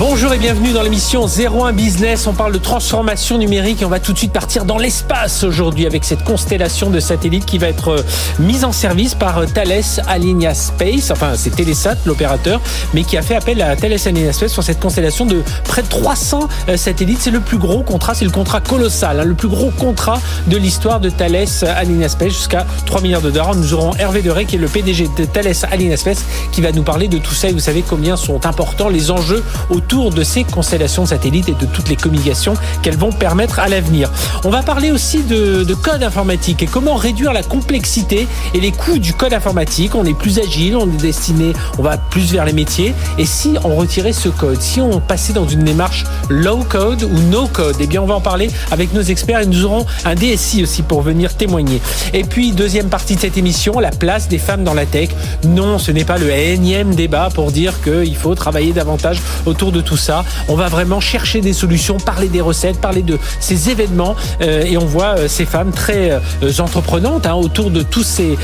Bonjour et bienvenue dans l'émission 01 Business. On parle de transformation numérique et on va tout de suite partir dans l'espace aujourd'hui avec cette constellation de satellites qui va être euh, mise en service par euh, Thales Alenia Space. Enfin, c'est Telesat, l'opérateur, mais qui a fait appel à Thales Alenia Space sur cette constellation de près de 300 euh, satellites. C'est le plus gros contrat, c'est le contrat colossal, hein, le plus gros contrat de l'histoire de Thales Alenia Space jusqu'à 3 milliards de dollars. Nous aurons Hervé Deray qui est le PDG de Thales Alenia Space qui va nous parler de tout ça et vous savez combien sont importants les enjeux autour autour de ces constellations de satellites et de toutes les communications qu'elles vont permettre à l'avenir. On va parler aussi de, de, code informatique et comment réduire la complexité et les coûts du code informatique. On est plus agile, on est destiné, on va plus vers les métiers. Et si on retirait ce code, si on passait dans une démarche low code ou no code, eh bien on va en parler avec nos experts et nous aurons un DSI aussi pour venir témoigner. Et puis deuxième partie de cette émission, la place des femmes dans la tech. Non, ce n'est pas le énième débat pour dire qu'il faut travailler davantage autour de tout ça. On va vraiment chercher des solutions, parler des recettes, parler de ces événements euh, et on voit euh, ces femmes très euh, entreprenantes hein, autour de tous ces,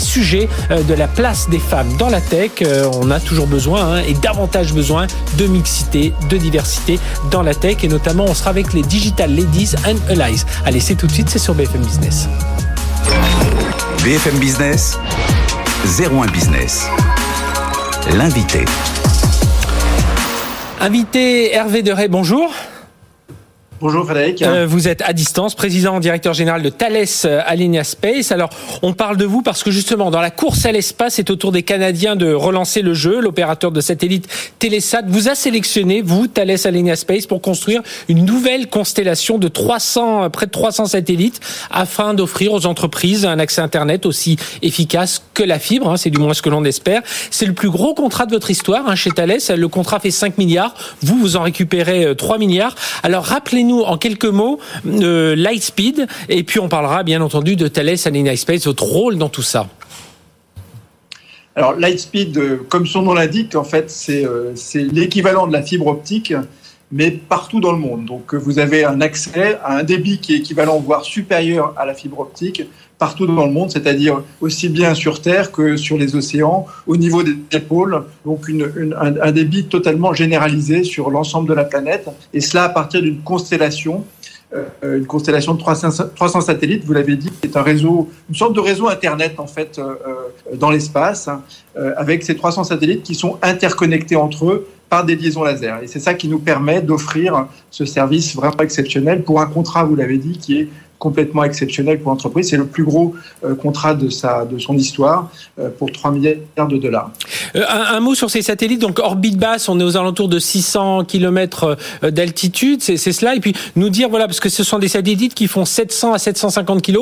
sujets de la place des femmes dans la tech. on a toujours besoin hein, et davantage besoin de mixité, de diversité dans la tech et notamment on sera avec les Digital Ladies and Allies. Allez, c'est tout de suite, c'est sur BFM Business. BFM Business, 01 Business. L'invité. Invité Hervé Deray, bonjour. Bonjour Frédéric. Euh, vous êtes à distance, président directeur général de Thales euh, Alenia Space. Alors, on parle de vous parce que justement, dans la course à l'espace, c'est au tour des Canadiens de relancer le jeu. L'opérateur de satellite Telesat vous a sélectionné, vous, Thales Alenia Space, pour construire une nouvelle constellation de 300, près de 300 satellites afin d'offrir aux entreprises un accès Internet aussi efficace que la fibre. Hein, c'est du moins ce que l'on espère. C'est le plus gros contrat de votre histoire hein, chez Thales. Le contrat fait 5 milliards. Vous, vous en récupérez 3 euh, milliards. Alors, rappelez-nous en quelques mots euh, Lightspeed et puis on parlera bien entendu de Thales Alenia Space, votre rôle dans tout ça. Alors Lightspeed, euh, comme son nom l'indique, en fait, euh, c'est l'équivalent de la fibre optique, mais partout dans le monde. Donc vous avez un accès à un débit qui est équivalent, voire supérieur à la fibre optique, partout dans le monde, c'est-à-dire aussi bien sur Terre que sur les océans, au niveau des pôles, donc un, débit totalement généralisé sur l'ensemble de la planète, et cela à partir d'une constellation, euh, une constellation de 300, 300 satellites, vous l'avez dit, est un réseau, une sorte de réseau Internet en fait euh, euh, dans l'espace, hein, avec ces 300 satellites qui sont interconnectés entre eux par des liaisons laser. Et c'est ça qui nous permet d'offrir ce service vraiment exceptionnel pour un contrat, vous l'avez dit, qui est complètement exceptionnel pour l'entreprise. C'est le plus gros euh, contrat de, sa, de son histoire euh, pour 3 milliards de dollars. Euh, un, mot sur ces satellites. Donc, orbite basse, on est aux alentours de 600 km d'altitude. C'est cela. Et puis, nous dire, voilà, parce que ce sont des satellites qui font 700 à 750 kg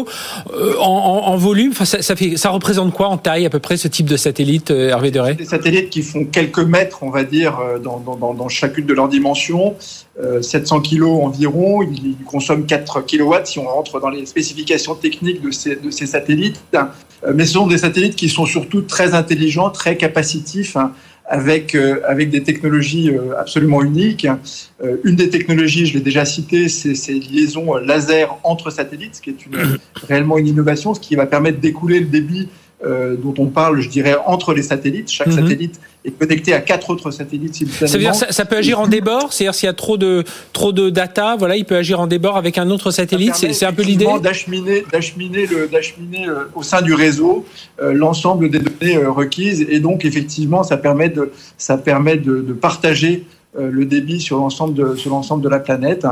en, en, volume. Enfin, ça, ça, fait, ça représente quoi en taille, à peu près, ce type de satellite, Hervé Deray Des satellites qui font quelques mètres, on va dire, dans, dans, dans chacune de leurs dimensions. 700 kg environ. Ils, ils consomment 4 kW si on rentre dans les spécifications techniques de ces, de ces satellites, euh, mais ce sont des satellites qui sont surtout très intelligents, très capacitifs, hein, avec, euh, avec des technologies euh, absolument uniques. Une des technologies, je l'ai déjà cité, c'est ces liaisons laser entre satellites, ce qui est une, réellement une innovation, ce qui va permettre d'écouler le débit euh, dont on parle, je dirais, entre les satellites. Chaque mhm. satellite est connecté à quatre autres satellites simultanément. Ça veut dire ça, ça peut agir en débord, c'est-à-dire s'il y a trop de trop de data, voilà, il peut agir en débord avec un autre satellite? C'est un peu l'idée? D'acheminer, d'acheminer le, d'acheminer euh, au sein du réseau euh, l'ensemble des données requises, et donc effectivement, ça permet de ça permet de, de partager le débit sur l'ensemble de sur l'ensemble de la planète,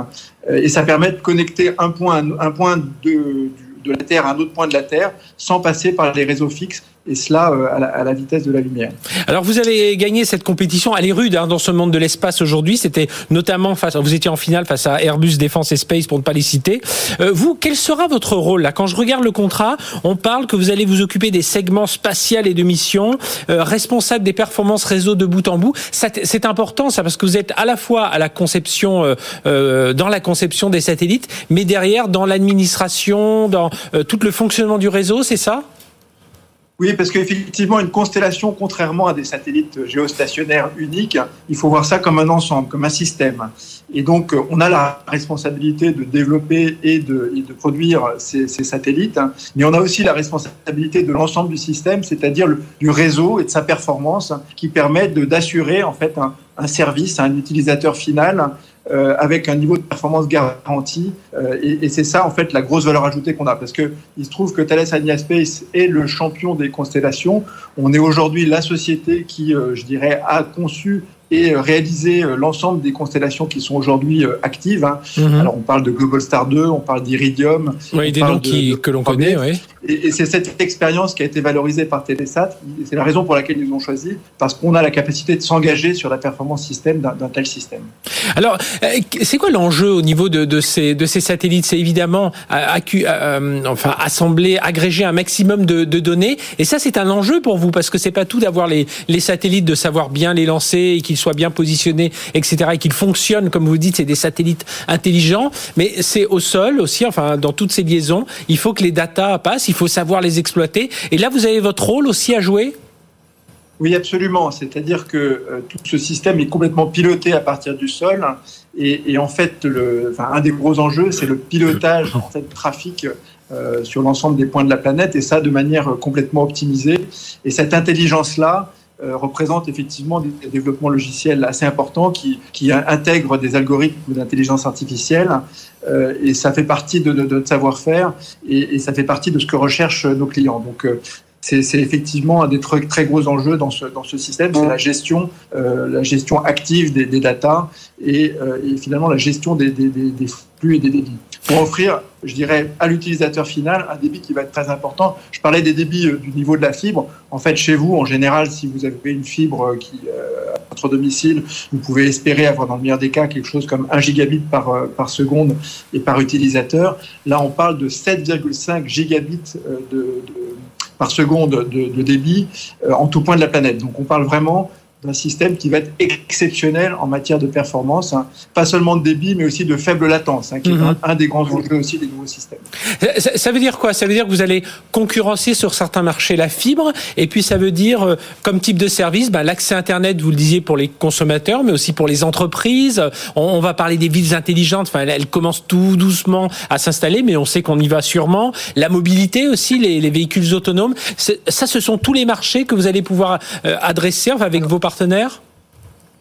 et ça permet de connecter un point un point de de la Terre à un autre point de la Terre sans passer par les réseaux fixes et cela euh, à, la, vitesse de la lumière. Alors vous avez gagné cette compétition, elle est rude hein, dans ce monde de l'espace aujourd'hui. C'était notamment face, vous étiez en finale face à Airbus Defence et Space pour ne pas les citer. Euh, vous, quel sera votre rôle là? Quand je regarde le contrat, on parle que vous allez vous occuper des segments spatial et de mission, euh, responsable des performances réseau de bout en bout. C'est important ça parce que vous êtes à la fois à la conception, euh, dans la conception des satellites, mais derrière dans l'administration, dans tout le fonctionnement du réseau, c'est ça? Oui, parce qu'effectivement, une constellation, contrairement à des satellites géostationnaires uniques, il faut voir ça comme un ensemble, comme un système. Et donc, on a la responsabilité de développer et de, produire ces, satellites, mais on a aussi la responsabilité de l'ensemble du système, c'est-à-dire du réseau et de sa performance, qui permettent d'assurer en fait un service à un utilisateur final euh, avec un niveau de performance garanti. Euh, et, c'est ça, en fait, la grosse valeur ajoutée qu'on a. Parce que il se trouve que Thales Alenia Space est le champion des constellations. On est aujourd'hui la société qui, euh, je dirais, a conçu et euh, réaliser euh, l'ensemble des constellations qui sont aujourd'hui euh, actives. Hein. Mhm. Alors on parle de Global Star 2, on parle d'Iridium. Oui, des noms que l'on connaît, oui. Et, et c'est cette expérience qui a été valorisée par Telesat. C'est la raison pour laquelle ils nous ont choisi, parce qu'on a la capacité de s'engager sur la performance système d'un tel système. Alors, c'est quoi l'enjeu au niveau de, de, ces, de ces satellites? C'est évidemment euh, enfin, assembler, agréger un maximum de, de données. Et ça, c'est un enjeu pour vous, parce que c'est pas tout d'avoir les, les satellites, de savoir bien les lancer et qu'ils soient bien positionnés, etc., et qu'ils fonctionnent, comme vous dites, c'est des satellites intelligents, mais c'est au sol aussi, enfin, dans toutes ces liaisons, il faut que les datas passent, il faut savoir les exploiter. Et là, vous avez votre rôle aussi à jouer? Oui, absolument. C'est-à-dire que euh, tout ce système est complètement piloté à partir du sol. Et, en fait, un des gros enjeux, c'est le pilotage en fait, trafic euh, sur l'ensemble des points de la planète, et ça de manière complètement optimisée. Et cette intelligence-là, euh, représente effectivement des, développements logiciels assez importants qui, qui intègrent des algorithmes d'intelligence artificielle euh, et ça fait partie de, de, savoir-faire et, et, ça fait partie de ce que recherchent nos clients. Donc euh, c'est effectivement un des très, très, gros enjeux dans ce, dans ce système, c'est la gestion, euh, la gestion active des, des datas et, euh, et, finalement la gestion des, des, des, flux et des débits. Pour offrir, je dirais, à l'utilisateur final un débit qui va être très important. Je parlais des débits euh, du niveau de la fibre. En fait, chez vous, en général, si vous avez une fibre qui à votre domicile, vous pouvez espérer avoir dans le meilleur des cas quelque chose comme 1 gigabit par, par seconde et par utilisateur. Là, on parle de 7,5 gigabits de, de par seconde de, débit euh, en tout point de la planète. Donc on parle vraiment d'un système qui va être exceptionnel en matière de performance, hein. pas seulement de débit, mais aussi de faible latence, hein, qui est un, un, des grands enjeux aussi des nouveaux systèmes. Ça, ça, veut dire quoi? Ça veut dire que vous allez concurrencer sur certains marchés la fibre, et puis ça veut dire, euh, comme type de service, bah, l'accès Internet, vous le disiez, pour les consommateurs, mais aussi pour les entreprises. On, on va parler des villes intelligentes, enfin, elles, commencent tout doucement à s'installer, mais on sait qu'on y va sûrement. La mobilité aussi, les, les véhicules autonomes, ça, ce sont tous les marchés que vous allez pouvoir euh, adresser enfin, avec vos partenaires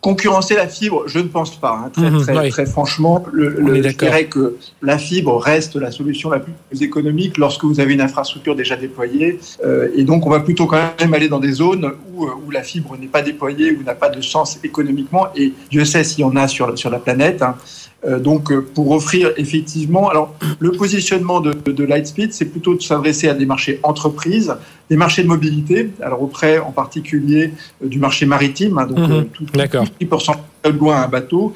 Concurrencer la fibre, je ne pense pas. Hein, très, mmh, très, oui. très, franchement, le, le, je dirais que la fibre reste la solution la plus économique lorsque vous avez une infrastructure déjà déployée. Euh, et donc, on va plutôt quand même aller dans des zones où, où la fibre n'est pas déployée, où n'a pas de sens économiquement. Et Dieu sait s'il y en a sur, sur la planète. Hein. Euh, donc, pour offrir effectivement, alors le positionnement de, de Lightspeed, c'est plutôt de s'adresser à des marchés entreprises, des marchés de mobilité, alors auprès en particulier euh, du marché maritime, hein, donc mmh, tout, tout, 10% loin un bateau,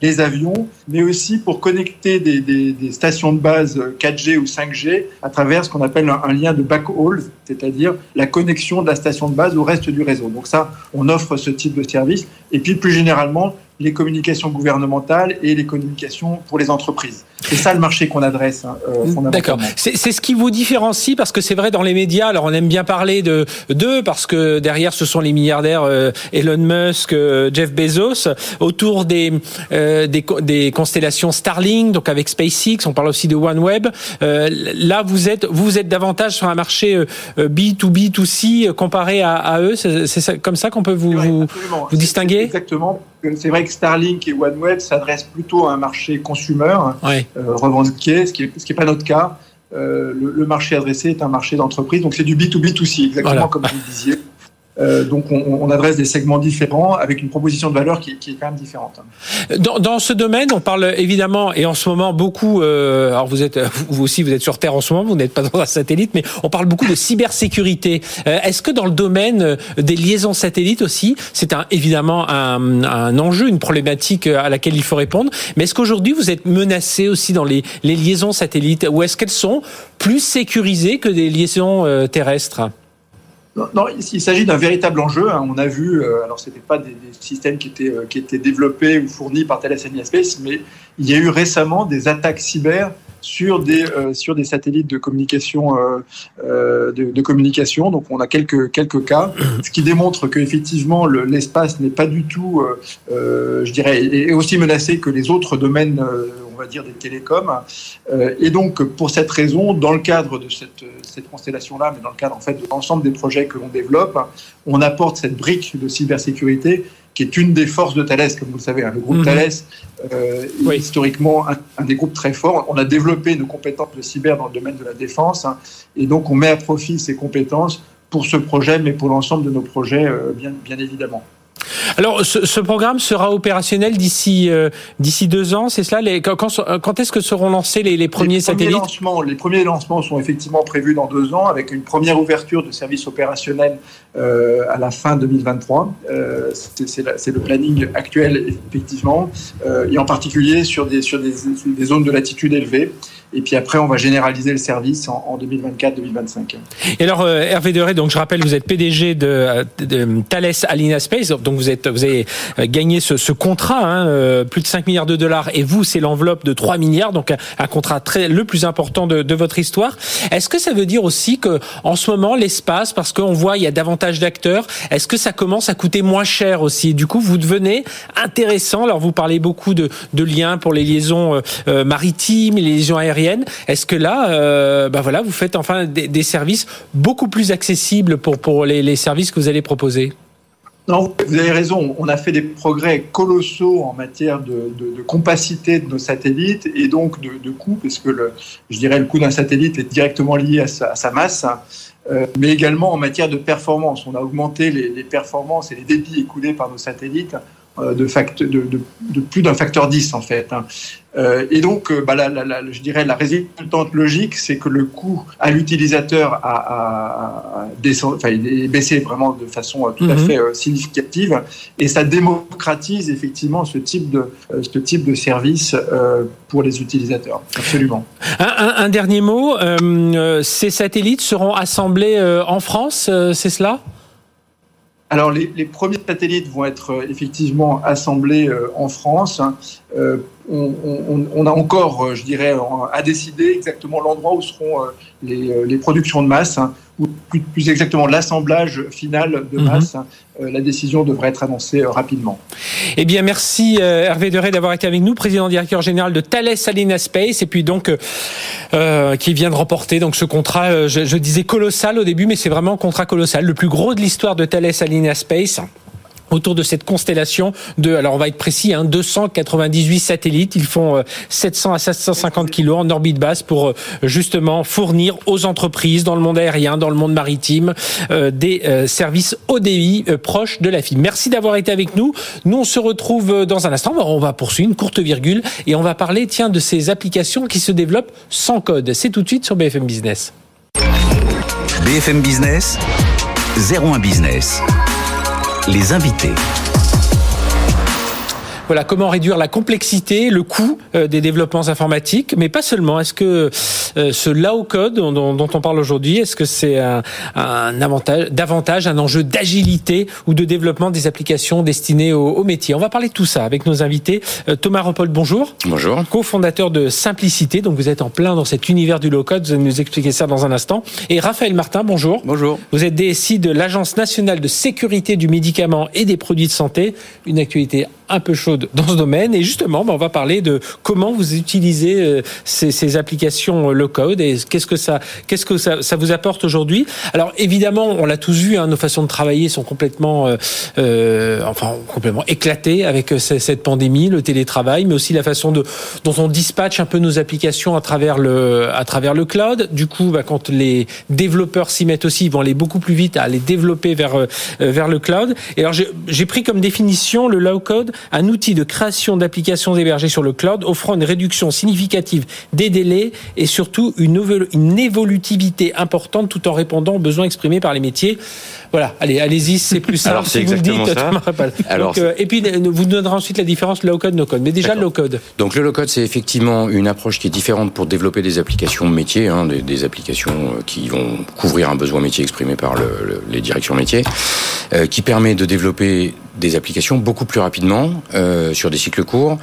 les avions, mais aussi pour connecter des, des, des, stations de base 4G ou 5G à travers ce qu'on appelle un, un, lien de backhaul, c'est-à-dire la connexion de la station de base au reste du réseau. Donc ça, on offre ce type de service. Et puis plus généralement, les communications gouvernementales et les communications pour les entreprises. C'est ça le marché qu'on adresse hein, euh, D'accord. C'est ce qui vous différencie parce que c'est vrai dans les médias. Alors on aime bien parler de d'eux parce que derrière ce sont les milliardaires euh, Elon Musk, euh, Jeff Bezos autour des, euh, des, des constellations Starlink, donc avec SpaceX. On parle aussi de OneWeb. Euh, là vous êtes vous êtes davantage sur un marché B2B 2C comparé à, à eux. C'est comme ça qu'on peut vous oui, vous, vous distinguer? Exactement c'est vrai que Starlink et OneWeb s'adressent plutôt à un marché consumer, oui. euh, revendiqué, ce qui n'est est pas notre cas. Euh, le, le, marché adressé est un marché d'entreprise, donc c'est du B2B2C, exactement voilà. comme vous le disiez. Euh, donc on, on, adresse des segments différents avec une proposition de valeur qui, qui est quand même différente. Dans, dans, ce domaine, on parle évidemment et en ce moment beaucoup. Euh, alors vous êtes vous aussi vous êtes sur Terre en ce moment, vous n'êtes pas dans un satellite, mais on parle beaucoup de cybersécurité. Euh, Est-ce que dans le domaine des liaisons satellites aussi, c'est un, évidemment un, un, enjeu, une problématique à laquelle il faut répondre. Mais est-ce qu'aujourd'hui vous êtes menacé aussi dans les, les liaisons satellites ou est-ce qu'elles sont plus sécurisées que des liaisons euh, terrestres? Non, il s'agit d'un véritable enjeu. Hein. On a vu, euh, alors ce n'était pas des, systèmes qui étaient, qui étaient développés ou fournis par Thales Space, mais il y a eu récemment des attaques cyber sur des euh, sur des satellites de communication euh, euh, de, de, communication. Donc on a quelques quelques cas, ce qui démontre qu'effectivement l'espace n'est pas du tout, je dirais, est aussi menacé que les autres domaines on va dire, des télécoms. et donc, pour cette raison, dans le cadre de cette, cette constellation-là, mais dans le cadre en fait de l'ensemble des projets que l'on développe, on apporte cette brique de cybersécurité qui est une des forces de Thales, comme vous le savez. Hein. Le groupe mhm. Thales euh, est historiquement un, des groupes très forts. On a développé nos compétences de cyber dans le domaine de la défense, hein, et donc on met à profit ces compétences pour ce projet, mais pour l'ensemble de nos projets, euh, bien, bien évidemment. Alors, ce, programme sera opérationnel d'ici euh, d'ici deux ans, c'est cela? Les, quand, quand, est-ce que seront lancés les, les premiers, satellites? lancements, Les premiers lancements sont effectivement prévus dans deux ans, avec une première ouverture de service opérationnel euh, à la fin 2023. Euh, c'est le planning actuel, effectivement, euh, et en particulier sur des, sur des, des zones de latitude élevée. Et puis après, on va généraliser le service en, 2024-2025. Et alors, euh, Hervé Deré, donc je rappelle, vous êtes PDG de, de Thales Alina Space, donc vous êtes, vous avez euh, gagné ce, ce contrat, hein, euh, plus de 5 milliards de dollars, et vous, c'est l'enveloppe de 3 milliards, donc un, contrat très le plus important de, de votre histoire. Est-ce que ça veut dire aussi que en ce moment, l'espace, parce qu'on voit il y a davantage d'acteurs, est-ce que ça commence à coûter moins cher aussi? Du coup, vous devenez intéressant. Alors, vous parlez beaucoup de, de liens pour les liaisons maritimes, les liaisons aériennes est-ce que là, bah voilà, vous faites enfin des, services beaucoup plus accessibles pour, pour les, services que vous allez proposer? Non, vous avez raison. On a fait des progrès colossaux en matière de, compacité de nos satellites et donc de, de coût, parce que le, je dirais le coût d'un satellite est directement lié à sa, masse, euh, mais également en matière de performance. On a augmenté les performances et les débits écoulés par nos satellites euh, de, de, de, plus d'un facteur 10 en fait. Hein. Euh, et donc, euh, bah, la, la, je dirais la résultante logique, c'est que le coût à l'utilisateur a, est baissé vraiment de façon tout à mhm. fait significative, et ça démocratise effectivement ce type de ce type de service pour les utilisateurs. Absolument. Un, un dernier mot, ces satellites seront assemblés en France, c'est cela? Alors, les, premiers satellites vont être euh, effectivement assemblés euh, en France. Euh, on, a encore, je dirais, à décider exactement l'endroit où seront les, productions de masse, hein, ou plus, exactement l'assemblage final de mhm. masse. Hein. la décision devrait être annoncée rapidement. Eh bien, merci Hervé Deré d'avoir été avec nous, président directeur général de Thales Alenia Space, et puis donc qui vient de remporter donc ce contrat. Je, disais colossal au début, mais c'est vraiment un contrat colossal, le plus gros de l'histoire de Thales Alenia Space autour de cette constellation de, alors on va être précis, hein, 298 satellites. Ils font 700 euh, à 750 kilos en orbite basse pour euh, justement fournir aux entreprises dans le monde aérien, dans le monde maritime, euh, des services haut débit proches de la fibre. Merci d'avoir été avec nous. Nous, on se retrouve dans un instant. On va poursuivre une courte virgule et on va parler, tiens, de ces applications qui se développent sans code. C'est tout de suite sur BFM Business. BFM Business, 01 Business les invités. Voilà, comment réduire la complexité, le coût euh, des développements informatiques, mais pas seulement. Est-ce que ce low code dont, dont, on parle aujourd'hui, est-ce que c'est un, un, avantage, davantage un enjeu d'agilité ou de développement des applications destinées aux, aux, métiers On va parler de tout ça avec nos invités. Euh, Thomas Repold, bonjour. Bonjour. Co-fondateur de Simplicité, donc vous êtes en plein dans cet univers du low code. Vous allez nous expliquer ça dans un instant. Et Raphaël Martin, bonjour. Bonjour. Vous êtes DSI de l'Agence nationale de sécurité du médicament et des produits de santé, une actualité un peu chaude dans ce domaine. Et justement, ben, on va parler de comment vous utilisez euh, ces, ces applications euh, low code et qu'est-ce que ça, qu'est-ce que ça, ça vous apporte aujourd'hui. Alors évidemment, on l'a tous vu, hein, nos façons de travailler sont complètement, euh, euh enfin complètement éclatées avec cette pandémie, le télétravail, mais aussi la façon de, dont on dispatche un peu nos applications à travers le, à travers le cloud. Du coup, ben, quand les développeurs s'y mettent aussi, ils vont aller beaucoup plus vite à les développer vers vers le cloud. Et alors j'ai pris comme définition le low code un outil de création d'applications hébergées sur le cloud offrant une réduction significative des délais et surtout une, évolutivité importante tout en répondant aux besoins exprimés par les métiers. Voilà, allez, allez-y, c'est plus simple. Alors, c'est si vous le dites, ça. tu Alors, Donc, euh, et puis, vous donnerez ensuite la différence low code, no code. Mais déjà, le low code. Donc le low-code, c'est effectivement une approche qui est différente pour développer des applications métiers, hein, des, des applications euh, qui vont couvrir un besoin métier exprimé par le- le- les directions métiers, euh, qui permet de développer des applications beaucoup plus rapidement euh, sur des cycles courts,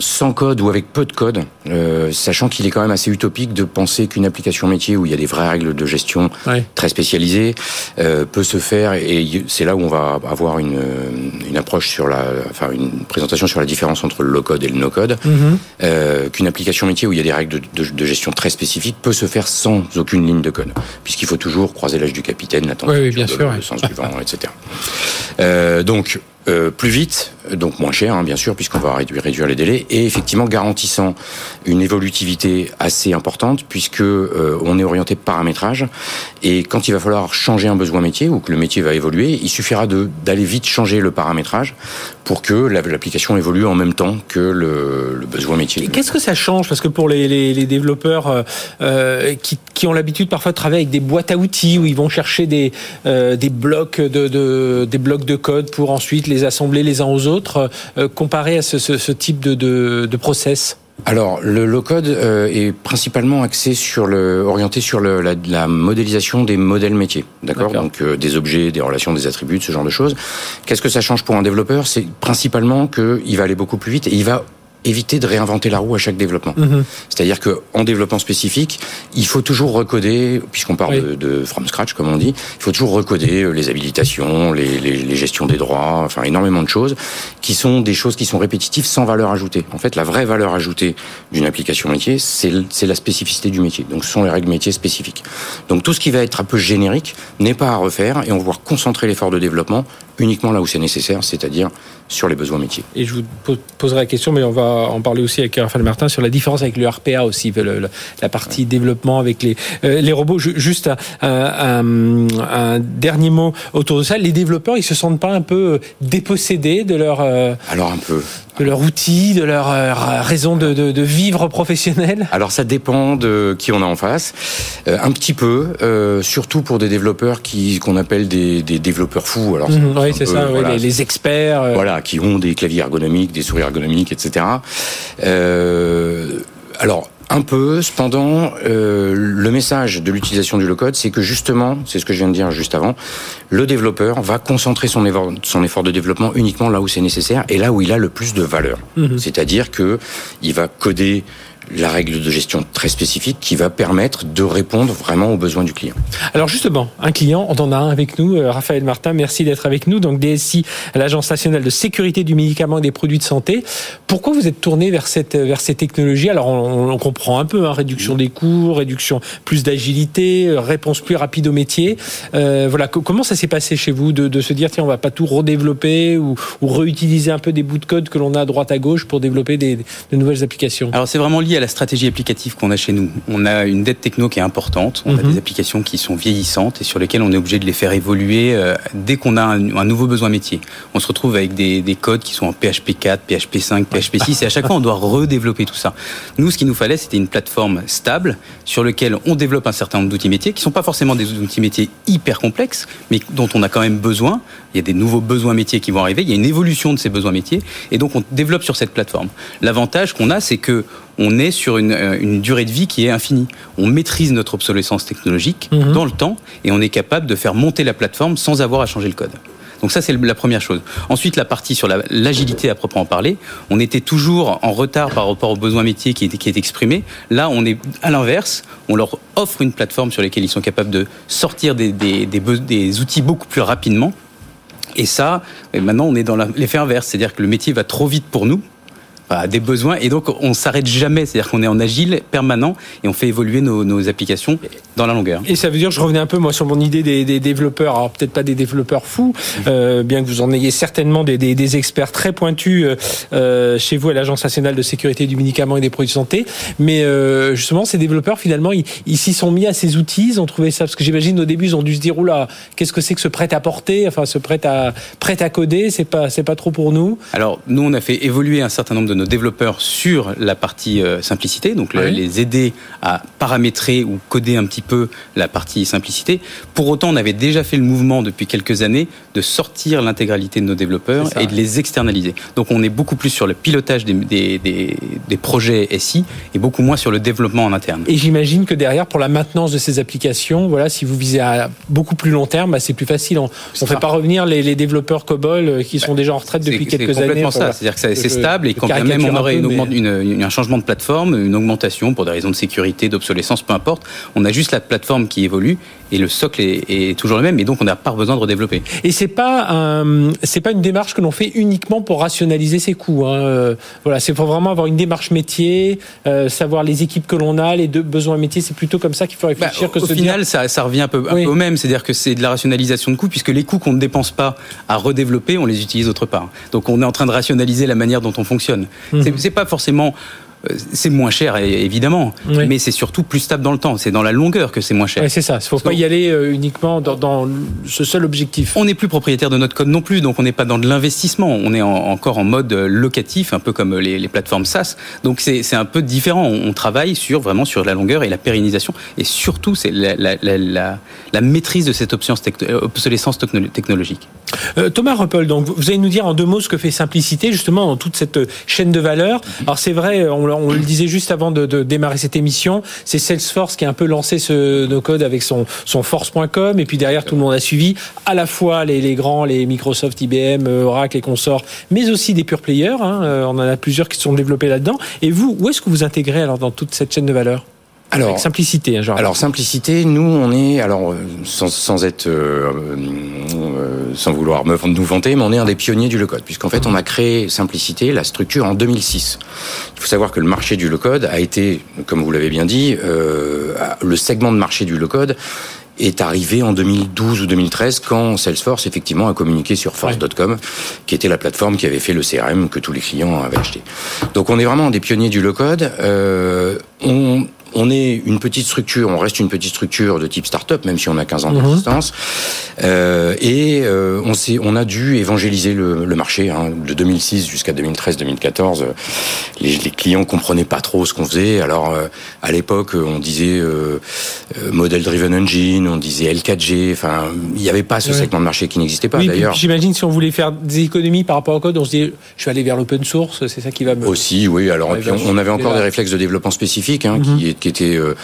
sans code ou avec peu de code, sachant qu'il est quand même assez utopique de penser qu'une application métier où il y a des vraies règles de gestion Ouais. très spécialisées euh, peut se faire et c'est là où on va avoir une, une approche sur la, enfin une présentation sur la différence entre le low code et le no code, Mhm. euh, qu'une application métier où il y a des règles de, de- de gestion très spécifiques peut se faire sans aucune ligne de code, puisqu'il faut toujours croiser l'âge du capitaine, la température, Oui, oui, bien de sûr, l'eau, ouais. le sens du vent, etc. Euh, donc euh, plus vite, donc moins cher, hein, bien sûr, puisqu'on va réduire, les délais, et effectivement garantissant une évolutivité assez importante, puisque euh, on est orienté paramétrage, et quand il va falloir changer un besoin métier ou que le métier va évoluer, il suffira d'aller vite changer le paramétrage pour que la- l'application évolue en même temps que le, besoin métier. Qu'est-ce que ça change? Parce que pour les, développeurs euh, euh, qui, ont l'habitude parfois de travailler avec des boîtes à outils où ils vont chercher des, euh, blocs de, code pour ensuite les assembler les uns aux autres, euh, comparé à ce type de, de, de process? Alors, le low-code euh, est principalement axé sur le, orienté sur le, la, la modélisation des modèles métiers, d'accord? D'accord. Donc euh, des objets, des relations, des attributs, ce genre de choses. Qu'est-ce que ça change pour un développeur? C'est principalement qu'il va aller beaucoup plus vite et il va éviter de réinventer la roue à chaque développement. C'est-à-dire que en développement spécifique, il faut toujours recoder, puisqu'on parle Oui. de, de from scratch comme on dit, il faut toujours recoder euh, les habilitations, les, les, les gestions des droits, enfin énormément de choses qui sont des choses qui sont répétitives sans valeur ajoutée. En fait, la vraie valeur ajoutée d'une application métier, c'est la spécificité du métier. Donc, ce sont les règles métiers spécifiques. Donc, tout ce qui va être un peu générique n'est pas à refaire et on va pouvoir concentrer l'effort de développement uniquement là où c'est nécessaire, c'est-à-dire sur les besoins métiers. Et je vous po- poserai la question, mais on va en parler aussi avec Raphaël Martin sur la différence avec le RPA aussi, le- le- la partie développement avec les, euh, les robots. Ju- Juste un, un- un- un dernier mot autour de ça. Les développeurs, ils se sentent pas un peu euh, dépossédés de leur, euh, Alors, un peu. de leur outil, de leur euh, raison de, de- de vivre professionnel? Alors ça dépend de qui on a en face, un petit peu, surtout pour des développeurs qui qu'on appelle des, des développeurs fous. Alors oui, c'est peu, ça, oui, les, les experts. euh, voilà, qui ont des claviers ergonomiques, des souris ergonomiques, etc. Euh, alors, un peu. Cependant, euh, le message de l'utilisation du low-code, c'est que justement, c'est ce que je viens de dire juste avant, le développeur va concentrer son effort, son effort de développement uniquement là où c'est nécessaire et là où il a le plus de valeur. Mhm. C'est-à-dire que il va coder la règle de gestion très spécifique qui va permettre de répondre vraiment aux besoins du client. Alors justement, un client, on en a un avec nous, euh, Raphaël Martin, merci d'être avec nous, donc DSI l'Agence nationale de sécurité du médicament et des produits de santé. Pourquoi vous êtes tourné vers cette vers ces technologies Alors on, on comprend un peu, hein, réduction des coûts, réduction plus d'agilité, euh, réponse plus rapide au métier. Euh, voilà, co- comment ça s'est passé chez vous de, de se dire tiens on va pas tout redévelopper ou, ou réutiliser un peu des bouts de code que l'on a à droite à gauche pour développer des, de nouvelles applications? Alors c'est vraiment lié à la stratégie applicative qu'on a chez nous. On a une dette techno qui est importante, on a Mhm. des applications qui sont vieillissantes et sur lesquelles on est obligé de les faire évoluer euh, dès qu'on a un, un nouveau besoin métier. On se retrouve avec des, des codes qui sont en PHP 4, PHP 5, PHP 6 et à chaque fois on doit redévelopper tout ça. Nous ce qu'il nous fallait c'était une plateforme stable sur laquelle on développe un certain nombre d'outils métiers qui sont pas forcément des outils métiers hyper complexes mais dont on a quand même besoin. Il y a des nouveaux besoins métiers qui vont arriver, il y a une évolution de ces besoins métiers et donc on développe sur cette plateforme. L'avantage qu'on a c'est que on est sur une, euh, une durée de vie qui est infinie. On maîtrise notre obsolescence technologique Mhm. dans le temps et on est capable de faire monter la plateforme sans avoir à changer le code. Donc ça, c'est la première chose. Ensuite, la partie sur la- l'agilité à proprement parler, on était toujours en retard par rapport aux besoins métiers qui étaient, qui étaient exprimés. Là, on est à l'inverse. On leur offre une plateforme sur laquelle ils sont capables de sortir des, des, des, be- des outils beaucoup plus rapidement. Et ça, et maintenant, on est dans l'effet inverse. C'est-à-dire que le métier va trop vite pour nous des besoins. Et donc on s'arrête jamais, c'est-à-dire qu'on est en agile permanent et on fait évoluer nos, nos applications dans la longueur. Et ça veut dire, je revenais un peu moi sur mon idée des, des développeurs, alors peut-être pas des développeurs fous, euh, bien que vous en ayez certainement des, des, des experts très pointus euh, euh, chez vous à l'Agence nationale de sécurité du médicament et des produits de santé, mais euh, justement ces développeurs finalement ils ils s'y sont mis à ces outils, ils ont trouvé ça parce que j'imagine au début ils ont dû se dire oula qu'est-ce que c'est que ce prêt à porter, enfin ce prêt à prêt à coder, c'est pas c'est pas trop pour nous. Alors nous on a fait évoluer un certain nombre de nos développeurs sur la partie euh, simplicité, donc les aider à paramétrer ou coder un petit peu la partie simplicité. Pour autant, on avait déjà fait le mouvement depuis quelques années de sortir l'intégralité de nos développeurs et de les externaliser. Donc on est beaucoup plus sur le pilotage des, des, des, des projets SI et beaucoup moins sur le développement en interne. Et j'imagine que derrière, pour la maintenance de ces applications, voilà, si vous visez à beaucoup plus long terme, bah, c'est plus facile. On ne fait pas revenir les, les développeurs COBOL euh, qui sont bah, déjà en retraite depuis quelques années. C'est complètement ça. C'est-à-dire que c'est stable et quand même on aurait une, un changement de plateforme, une augmentation pour des raisons de sécurité, d'obsolescence, peu importe, on a juste la plateforme qui évolue et le socle est, toujours le même et donc on n'a pas besoin de redévelopper. Et c'est pas c'est pas une démarche que l'on fait uniquement pour rationaliser ses coûts. Hein. Euh, voilà, c'est pour vraiment avoir une démarche métier, euh, savoir les équipes que l'on a, les deux besoins métiers. C'est plutôt comme ça qu'il faut réfléchir bah, que au final, ça, ça, revient un peu, au même, c'est-à-dire que c'est de la rationalisation de coûts puisque les coûts qu'on ne dépense pas à redévelopper, on les utilise autre part. Donc on est en train de rationaliser la manière dont on fonctionne. C'est pas forcément c'est moins cher évidemment, mais c'est surtout plus stable dans le temps. C'est dans la longueur que c'est moins cher. c'est ça. Il faut pas y aller euh, uniquement dans, ce seul objectif. On n'est plus propriétaire de notre code non plus, donc on n'est pas dans de l'investissement. On est encore en mode euh, locatif, un peu comme les, plateformes SaaS. Donc c'est un peu différent. On, travaille sur vraiment sur la longueur et la pérennisation, et surtout c'est la, la, maîtrise de cette obsolescence technologique. Thomas Ruppel, donc vous allez nous dire en deux mots ce que fait Simplicité justement dans toute cette chaîne de valeur. Alors c'est vrai, on on, le disait juste avant de, démarrer cette émission, c'est Salesforce qui a un peu lancé ce no-code avec son, son force.com et puis derrière tout le monde a suivi à la fois les, grands, les Microsoft, IBM, Oracle et consorts, mais aussi des pure players. Hein. Euh, on en a plusieurs qui sont développés là-dedans. Et vous, où est-ce que vous intégrez alors dans toute cette chaîne de valeur? Alors, Avec simplicité, hein, genre. Alors simplicité, nous on est alors euh, sans, sans être euh, euh, sans vouloir me, nous vanter, mais on est un des pionniers du low-code puisqu'en fait on a créé simplicité, la structure en 2006. Il faut savoir que le marché du low-code a été, comme vous l'avez bien dit, euh, le segment de marché du low-code est arrivé en 2012 ou 2013 quand Salesforce effectivement a communiqué sur Force.com, qui était la plateforme qui avait fait le CRM que tous les clients avaient acheté. Donc on est vraiment des pionniers du low-code. Euh, on on est une petite structure, on reste une petite structure de type start-up, même si on a 15 ans d'existence. Euh, et euh, on, on a dû évangéliser le, le marché. Hein. De 2006 jusqu'à 2013-2014, les, les, clients comprenaient pas trop ce qu'on faisait. Alors, euh, à l'époque, on disait euh, euh, Model Driven Engine, on disait L4G. Enfin, il n'y avait pas ce segment de marché qui n'existait pas, d'ailleurs. J'imagine si on voulait faire des économies par rapport au code, on se dit, je vais aller vers l'open source, c'est ça qui va me... Aussi, oui. Alors, on, avait encore des réflexes de développement spécifiques hein, mhm qui étaient euh,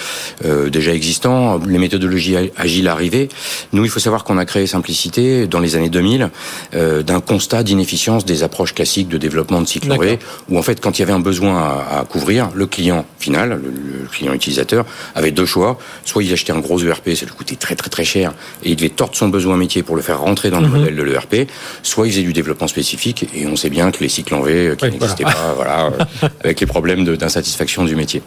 euh, déjà existants, les méthodologies agiles arrivaient. Nous, il faut savoir qu'on a créé Simplicité dans les années 2000 euh, d'un constat d'inefficience des approches classiques de développement de cycle V, où en fait, quand il y avait un besoin à, couvrir, le client final, le, client utilisateur, avait deux choix. Soit il achetait un gros ERP, ça lui coûtait très très très cher, et il devait tordre son besoin métier pour le faire rentrer dans le mhm. modèle de l'ERP. Soit il faisait du développement spécifique, et on sait bien que les cycles en V, qui n'existaient pas, voilà, avec les problèmes d'insatisfaction du métier.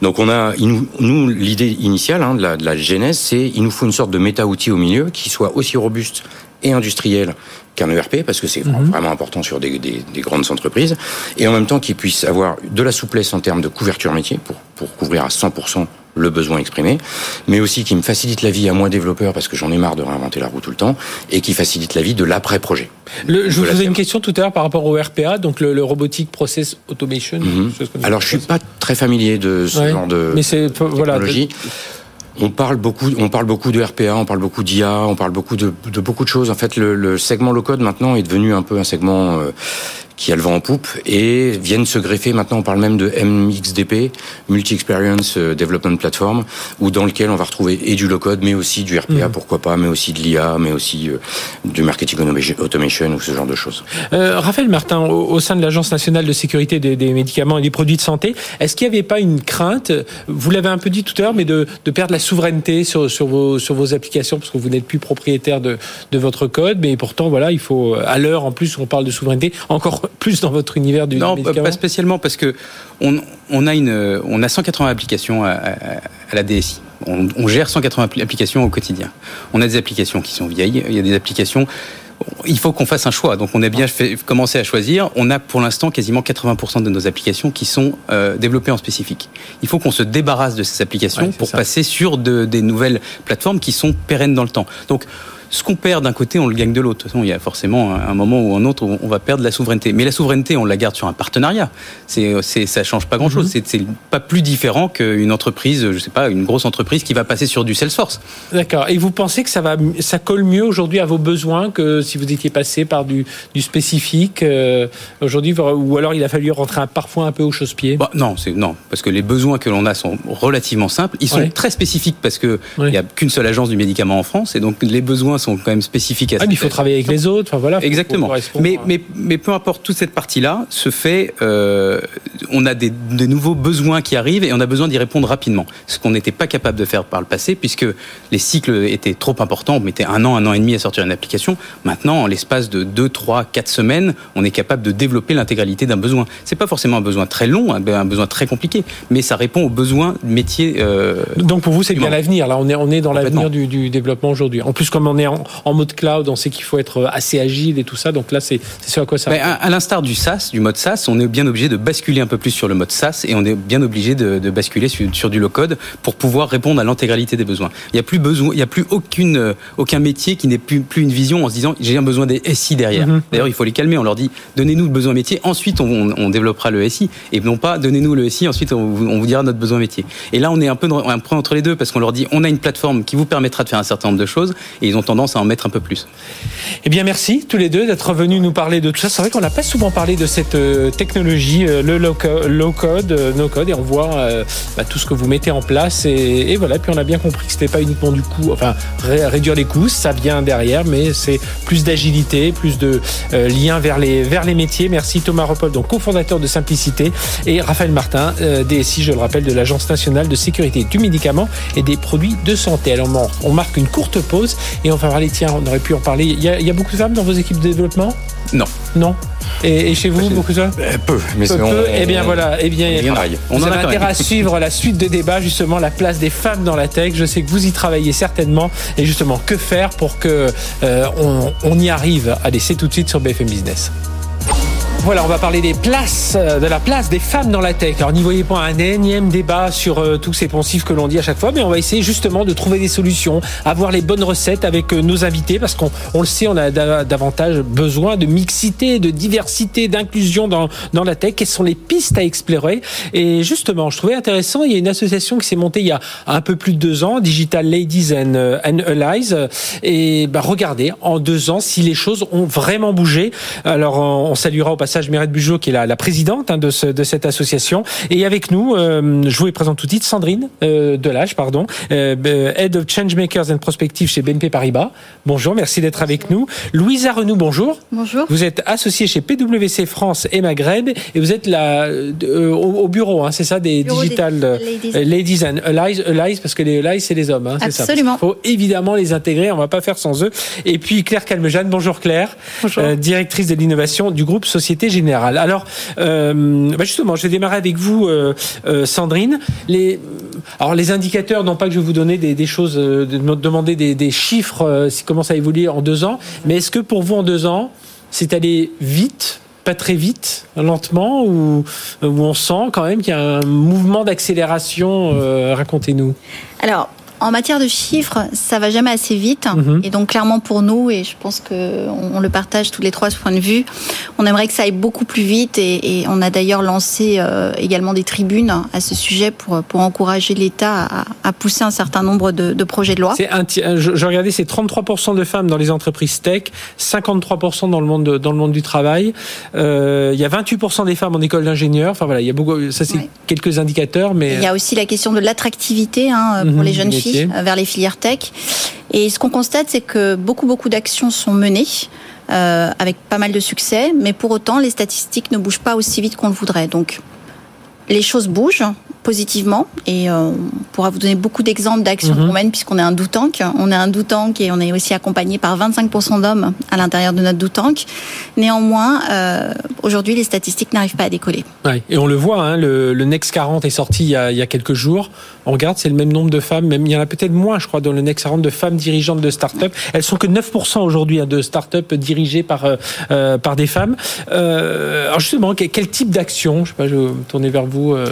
Donc on a nous, l'idée initiale hein, de, la, de la genèse, c'est il nous faut une sorte de méta-outil au milieu qui soit aussi robuste et industriel qu'un ERP, parce que c'est mhm. vraiment important sur des, des, des, grandes entreprises, et en même temps qui puisse avoir de la souplesse en termes de couverture métier pour, pour couvrir à 100% le besoin exprimé, mais aussi qui me facilite la vie à moi développeur parce que j'en ai marre de réinventer la roue tout le temps et qui facilite la vie de l'après-projet. je vous posais une question tout à l'heure par rapport au RPA, donc le, Robotic Process Automation. Mhm. Alors je suis pas très familier de ce genre de mais technologie. On parle beaucoup, on parle beaucoup de RPA, on parle beaucoup d'IA, on parle beaucoup de, de, beaucoup de choses. En fait, le, le segment low code maintenant est devenu un peu un segment euh, qui a le vent en poupe et viennent se greffer. Maintenant, on parle même de MXDP, Multi Experience euh, Development Platform, où dans lequel on va retrouver et du low-code, mais aussi du RPA, mm. pourquoi pas, mais aussi de l'IA, mais aussi euh, du marketing automation ou ce genre de choses. Euh, Raphaël Martin, au, sein de l'Agence nationale de sécurité des, médicaments et des produits de santé, est-ce qu'il n'y avait pas une crainte, vous l'avez un peu dit tout à l'heure, mais de, de, perdre la souveraineté sur, sur, vos, sur vos applications, parce que vous n'êtes plus propriétaire de, de votre code, mais pourtant, voilà, il faut, à l'heure en plus, on parle de souveraineté, encore plus dans votre univers du Non, pas spécialement, parce que on, on, a une, on a 180 applications à, la DSI. On, on, gère 180 applications au quotidien. On a des applications qui sont vieilles, il y a des applications. Il faut qu'on fasse un choix. Donc, on a bien fait, commencé à choisir. On a pour l'instant quasiment 80% de nos applications qui sont euh, développées en spécifique. Il faut qu'on se débarrasse de ces applications pour passer sur de, des nouvelles plateformes qui sont pérennes dans le temps. Donc, ce qu'on perd d'un côté, on le gagne de l'autre. De toute façon, il y a forcément un moment ou un autre où on va perdre la souveraineté. Mais la souveraineté, on la garde sur un partenariat. C'est, c'est, ça change pas grand-chose. Mm-hmm. C'est, pas plus différent qu'une entreprise, je sais pas, une grosse entreprise qui va passer sur du Salesforce. D'accord. Et vous pensez que ça va, ça colle mieux aujourd'hui à vos besoins que si vous étiez passé par du, du spécifique euh, aujourd'hui, ou alors il a fallu rentrer parfois un peu au chausse-pied bah, Non, c'est non, parce que les besoins que l'on a sont relativement simples. Ils sont très spécifiques parce que il n'y a qu'une seule agence du médicament en France, et donc les besoins sont quand même spécifiques. À ah, il faut travailler avec les autres. Enfin, voilà. Exactement. mais, mais, mais peu importe toute cette partie-là se fait. Euh, on a des, des, nouveaux besoins qui arrivent et on a besoin d'y répondre rapidement. Ce qu'on n'était pas capable de faire par le passé, puisque les cycles étaient trop importants. On mettait un an, un an et demi à sortir une application. Maintenant, en l'espace de 2, 3, 4 semaines, on est capable de développer l'intégralité d'un besoin. C'est pas forcément un besoin très long, un besoin très compliqué, mais ça répond aux besoins métiers. Euh, Donc pour vous, c'est bien l'avenir. Là, on est, on est dans l'avenir du, du, développement aujourd'hui. En plus, comme on est en, en, mode cloud, on sait qu'il faut être assez agile et tout ça. Donc là, c'est ce à quoi ça. Mais à, à l'instar du SaaS, du mode SaaS, on est bien obligé de basculer un peu plus sur le mode SaaS et on est bien obligé de, de basculer sur, sur, du low code pour pouvoir répondre à l'intégralité des besoins. Il n'y a plus besoin, il y a plus aucune, euh, aucun métier qui n'est plus, plus une vision en se disant j'ai un besoin des SI derrière. Mm-hmm. D'ailleurs, il faut les calmer. On leur dit donnez-nous le besoin métier, ensuite on, on, développera le SI et non pas donnez-nous le SI, ensuite on, on, vous dira notre besoin métier. Et là, on est un peu, un peu entre les deux parce qu'on leur dit on a une plateforme qui vous permettra de faire un certain nombre de choses et ils ont tendance à en mettre un peu plus. Eh bien, merci tous les deux d'être venus nous parler de tout ça. C'est vrai qu'on n'a pas souvent parlé de cette euh, technologie, euh, le low, code, no code, et on voit bah, tout ce que vous mettez en place. Et, voilà, puis on a bien compris que c'était pas uniquement du coup, enfin réduire les coûts, ça vient derrière, mais c'est plus d'agilité, plus de euh, liens vers les vers les métiers. Merci Thomas Repol, donc cofondateur de Simplicité, et Raphaël Martin, euh, DSI, je le rappelle, de l'Agence nationale de sécurité du médicament et des produits de santé. Alors on marque une courte pause et on Tiens, on aurait pu en parler. Il y a, il y a beaucoup de femmes dans vos équipes de développement? Non. Non? Et, chez vous, beaucoup de femmes Peu, mais peu, peu. Eh bien voilà, eh bien, on, on a intérêt à suivre la suite de débat, justement la place des femmes dans la tech. Je sais que vous y travaillez certainement, et justement que faire pour que euh, on, on y arrive? Allez, c'est tout de suite sur BFM Business. Voilà, on va parler des places, euh, de la place des femmes dans la tech. Alors n'y voyez pas un énième débat sur euh, tous ces poncifs que l'on dit à chaque fois, mais on va essayer justement de trouver des solutions, avoir les bonnes recettes avec euh, nos invités, parce qu'on on le sait, on a davantage besoin de mixité, de diversité, d'inclusion dans, dans la tech. Quelles sont les pistes à explorer? Et justement, je trouvais intéressant, il y a une association qui s'est montée il y a un peu plus de deux ans, Digital Ladies and, and Allies, et bah, regardez en deux ans si les choses ont vraiment bougé. Alors on saluera au passage passage Mérette Bugeaud, qui est la, la présidente hein, de, ce, de, cette association. Et avec nous, euh, je vous présente tout de suite Sandrine euh, Delage, pardon, euh, Head of Changemakers and Prospective chez BNP Paribas. Bonjour, merci d'être avec nous. Louisa Renou, bonjour. Bonjour. Vous êtes associée chez PwC France et Maghreb et vous êtes là euh, au, bureau, hein, c'est ça, des digital des ladies. ladies. and allies, allies, parce que les allies, c'est les hommes. Hein, Absolument. Il faut évidemment les intégrer, on va pas faire sans eux. Et puis Claire Calmejane, bonjour Claire, bonjour. directrice de l'innovation du groupe Société générale. Alors, euh, bah justement, je vais démarrer avec vous, euh, euh, Sandrine. Alors, les indicateurs, non pas que je vais vous donner des, choses, de demander des, des chiffres, comment ça évolue en deux ans, mais est-ce que pour vous, en deux ans, c'est allé vite pas très vite, lentement, ou, on sent quand même qu'il y a un mouvement d'accélération Racontez-nous. Alors, en matière de chiffres, ça va jamais assez vite. Mhm. Et donc, clairement, pour nous, et je pense qu'on le partage tous les trois ce point de vue, on aimerait que ça aille beaucoup plus vite. Et, on a d'ailleurs lancé euh, également des tribunes à ce sujet pour, pour encourager l'État à, pousser un certain nombre de, projets de loi. Un, je, je, regardais, c'est 33% de femmes dans les entreprises tech, 53% dans le monde, dans le monde du travail. Euh, il y a 28% des femmes en école d'ingénieur. Enfin voilà, il y a beaucoup, ça c'est quelques indicateurs. mais Il y a aussi la question de l'attractivité hein, pour mhm. les jeunes filles euh, vers les filières tech. Et ce qu'on constate, c'est que beaucoup, beaucoup d'actions sont menées. Euh, avec pas mal de succès, mais pour autant, les statistiques ne bougent pas aussi vite qu'on le voudrait. Donc, les choses bougent positivement et euh, on pourra vous donner beaucoup d'exemples d'actions qu'on mhm. mène puisqu'on est un do tank. On est un do tank et on est aussi accompagné par 25% d'hommes à l'intérieur de notre do tank. Néanmoins, euh, aujourd'hui, les statistiques n'arrivent pas à décoller. Ouais, et on le voit, hein, le, le, Next 40 est sorti il y, a, il y a quelques jours. On regarde, c'est le même nombre de femmes, même il y en a peut-être moins, je crois, dans le Next 40 de femmes dirigeantes de start-up. Elles sont que 9% aujourd'hui hein, de start-up dirigées par, euh, euh, par des femmes. Euh, alors justement, quel, quel type d'action Je sais pas, je vais me tourner vers vous. Euh,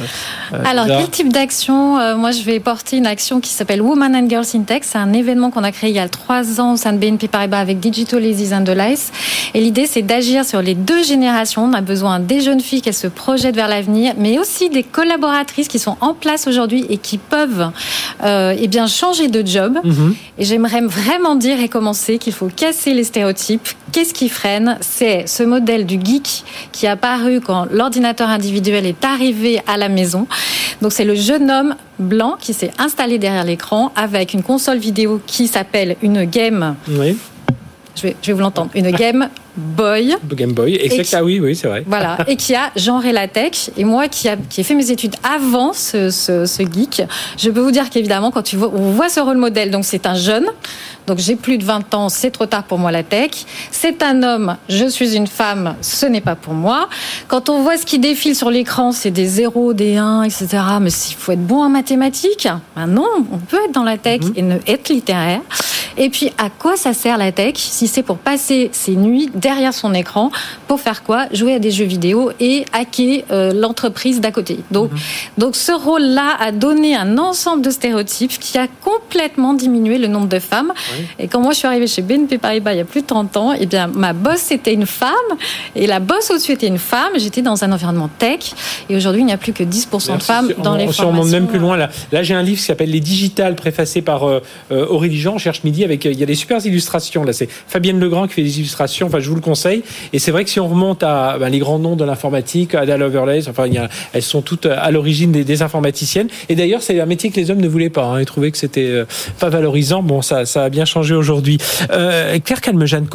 alors, quel type d'action Moi, je vais porter une action qui s'appelle Women and Girls in Tech. C'est un événement qu'on a créé il y a trois ans au sein de BNP Paribas avec Digital Ladies and the Lice. Et l'idée, c'est d'agir sur les deux générations. On a besoin des jeunes filles qui se projettent vers l'avenir, mais aussi des collaboratrices qui sont en place aujourd'hui et qui peuvent euh, eh bien, changer de job. Mm-hmm. Et j'aimerais vraiment dire et commencer qu'il faut casser les stéréotypes. Qu'est-ce qui freine? C'est ce modèle du geek qui est apparu quand l'ordinateur individuel est arrivé à la maison. Donc c'est le jeune homme blanc qui s'est installé derrière l'écran avec une console vidéo qui s'appelle une game. Oui. Je vais, je vais vous l'entendre. Une Game Boy. Game Boy, exact. Qui, ah oui, oui, c'est vrai. Voilà. et qui a genré la tech. Et moi, qui, a, qui ai fait mes études avant ce, ce, ce geek, je peux vous dire qu'évidemment, quand tu vois, on voit ce rôle modèle, donc c'est un jeune. Donc j'ai plus de 20 ans, c'est trop tard pour moi la tech. C'est un homme, je suis une femme, ce n'est pas pour moi. Quand on voit ce qui défile sur l'écran, c'est des zéros, des 1, etc. Mais s'il faut être bon en mathématiques, ben non, on peut être dans la tech -hmm. et ne être littéraire. Et puis, à quoi ça sert la tech? Si c'est pour passer ses nuits derrière son écran Pour faire quoi? Jouer à des jeux vidéo et hacker euh, l'entreprise d'à côté. Donc, mmh. donc ce rôle-là a donné un ensemble de stéréotypes qui a complètement diminué le nombre de femmes. Oui. Et quand moi je suis arrivée chez BNP Paribas il y a plus de 30 ans, eh bien, ma boss c'était une femme. Et la boss au-dessus était une femme. J'étais dans un environnement tech. Et aujourd'hui il n'y a plus que 10% Merci. de femmes dans on, les on formations. On remonte même plus loin. Là, là j'ai un livre qui s'appelle Les Digitales préfacé par euh, Aurélie Jean, cherche midi avec il y a des super illustrations là. C'est Fabienne Legrand qui fait des illustrations. Enfin je vous le conseille. Et c'est vrai que si on remonte à ben, les grands noms de l'informatique Ada Lovelace enfin il y a, elles sont toutes à l'origine des, des, informaticiennes. Et d'ailleurs c'est un métier que les hommes ne voulaient pas hein, ils trouvaient que c'était euh, pas valorisant. Bon ça, ça a bien changé aujourd'hui euh, Claire Calmejane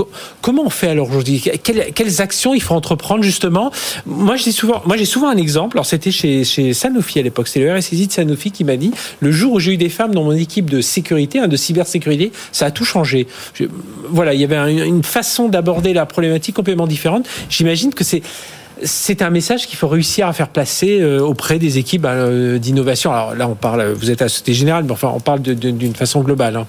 comment on fait alors aujourd'hui? Quelles, actions il faut entreprendre justement? Moi je dis souvent moi j'ai souvent un exemple alors c'était chez, Sanofi à l'époque c'est le RSSI de Sanofi qui m'a dit le jour où j'ai eu des femmes dans mon équipe de sécurité hein, de cybersécurité ça a tout changé. Voilà, il y avait un, une façon d'aborder la problématique complètement différente. J'imagine que c'est c'est un message qu'il faut réussir à faire placer euh, auprès des équipes euh, d'innovation. Alors là, on parle, vous êtes à Société Générale, mais enfin, on parle d'une façon globale.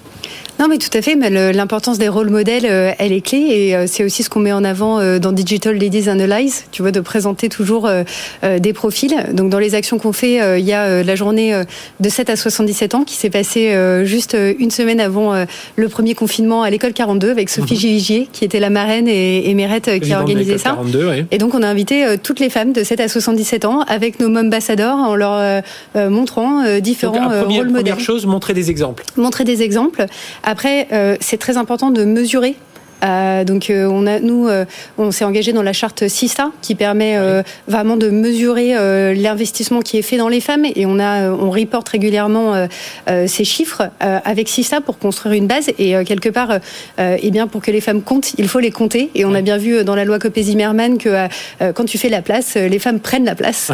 Non, mais tout à fait. Mais l'importance des rôles modèles, euh, elle est clé, et euh, c'est aussi ce qu'on met en avant euh, dans Digital Ladies Analyze. Tu vois, de présenter toujours des profils. Donc, dans les actions qu'on fait, il y a la journée de 7 à 77 ans qui s'est passée juste une semaine avant le premier confinement à l'école 42 avec Sophie mmh. Givigier, qui était la marraine, et, et Mérette qui a organisé ça. 42, oui. Et donc, on a invité toutes les femmes de 7 à 77 ans avec nos ambassadeurs en leur montrant différents donc, premier, rôles modèles. Première chose, montrer des exemples. Montrer des exemples. Après, euh, c'est très important de mesurer euh, donc euh, on a nous euh, on s'est engagé dans la charte CISA qui permet euh, vraiment de mesurer euh, l'investissement qui est fait dans les femmes et on a on reporte régulièrement ces chiffres avec CISA pour construire une base et quelque part eh bien pour que les femmes comptent il faut les compter et on a bien vu dans la loi Copé-Zimmermann que quand tu fais la place les femmes prennent la place.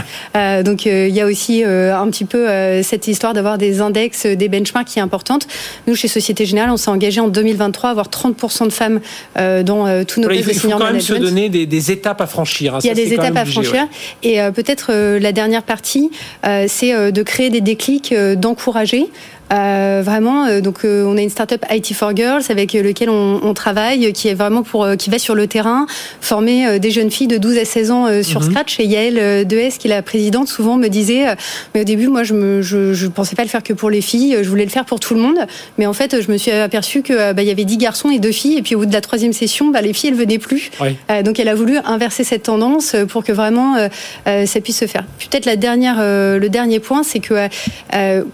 Donc il y a aussi un petit peu cette histoire d'avoir des index des benchmarks qui est importante. Nous chez Société Générale on s'est engagé en 2023 à avoir 30% de femmes euh, dans euh, tous nos postes Il faut quand même se donner des, des, étapes à franchir. Hein, il y a ça, des étapes à franchir. Ouais. Et euh, peut-être euh, la dernière partie, euh, c'est de créer des déclics, d'encourager. Euh, vraiment, euh, donc euh, on a une startup IT for Girls avec lequel on, on, travaille, qui est vraiment pour qui va sur le terrain, former des jeunes filles de 12 à 16 ans sur mm -hmm. Scratch. Et Yael Dees, qui est la présidente, souvent me disait, mais au début, moi, je me, je, je, pensais pas le faire que pour les filles, je voulais le faire pour tout le monde. Mais en fait, je me suis aperçu que bah, il y avait 10 garçons et deux filles, et puis au bout de la troisième session, bah, les filles, elles venaient plus. Oui. donc elle a voulu inverser cette tendance pour que vraiment ça puisse se faire. Peut-être la dernière, le dernier point, c'est que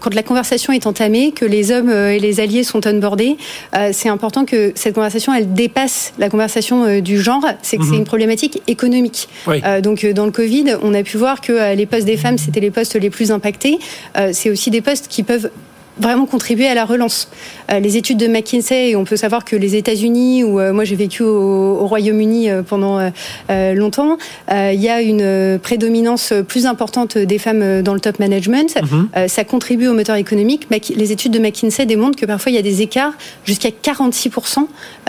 quand la conversation est entamée, que les hommes et les alliés sont onboardés, euh, c'est important que cette conversation, elle dépasse la conversation euh, du genre. C'est que mm -hmm. c'est une problématique économique. Oui. Euh, donc, dans le Covid, on a pu voir que les postes des femmes, c'était les postes les plus impactés. c'est aussi des postes qui peuvent vraiment contribuer à la relance. les études de McKinsey, on peut savoir que les États-Unis, où moi j'ai vécu au, Royaume-Uni pendant longtemps, il y a une prédominance plus importante des femmes dans le top management. Mhm. ça contribue au moteur économique. Les études de McKinsey démontrent que parfois il y a des écarts jusqu'à 46%.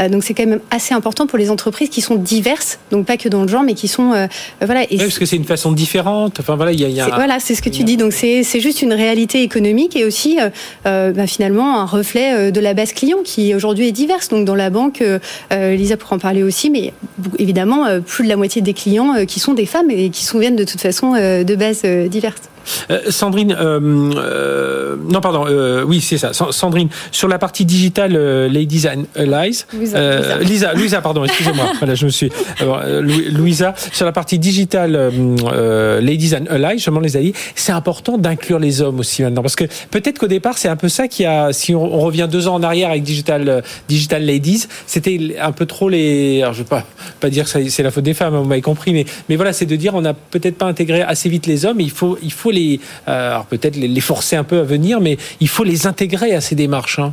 donc c'est quand même assez important pour les entreprises qui sont diverses, donc pas que dans le genre, mais qui sont voilà. Et parce que c'est une façon différente. Enfin voilà, il y a, voilà, c'est ce que tu dis. Donc c'est juste une réalité économique et aussi euh, bah, finalement un reflet euh, de la base client qui aujourd'hui est diverse. Donc dans la banque, euh, Lisa pourra en parler aussi, mais évidemment plus de la moitié des clients qui sont des femmes et qui sont viennent de toute façon de bases diverses. Euh, Sandrine, euh, euh, non pardon, oui c'est ça. Sandrine, sur la partie digitale Ladies and Allies, Lisa, Louisa, pardon, excusez-moi. voilà, je me suis. Louisa, sur la partie digitale Ladies and Allies, je m'en les alliés, c'est important d'inclure les hommes aussi maintenant, parce que peut-être qu'au départ c'est un peu ça qui a, si on, revient deux ans en arrière avec digital digital Ladies, c'était un peu trop les. Alors je vais pas pas dire que c'est la faute des femmes, hein, vous m'avez compris, mais mais voilà, c'est de dire on n'a peut-être pas intégré assez vite les hommes. Il faut il faut les, euh, alors peut-être les, forcer un peu à venir, mais il faut les intégrer à ces démarches. Hein.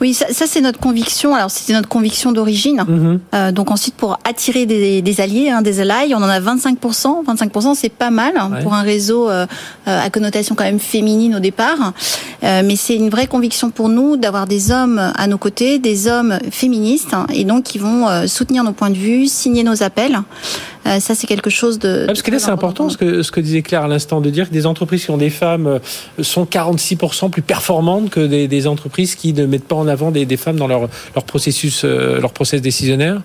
Oui, ça, c'est notre conviction. Alors c'était notre conviction d'origine. Mhm. Euh, donc ensuite pour attirer des, alliés, hein, des alliés, on en a 25%. 25% c'est pas mal hein, pour un réseau euh, à connotation quand même féminine au départ. mais c'est une vraie conviction pour nous d'avoir des hommes à nos côtés, des hommes féministes, et donc qui vont soutenir nos points de vue, signer nos appels. Euh, ça, c'est quelque chose de. parce que là, c'est important ce que, ce que disait Claire à l'instant, de dire que des entreprises qui ont des femmes euh, sont 46% plus performantes que des, entreprises qui ne mettent pas en avant des, femmes dans leur, leur processus, euh, leur process décisionnaire.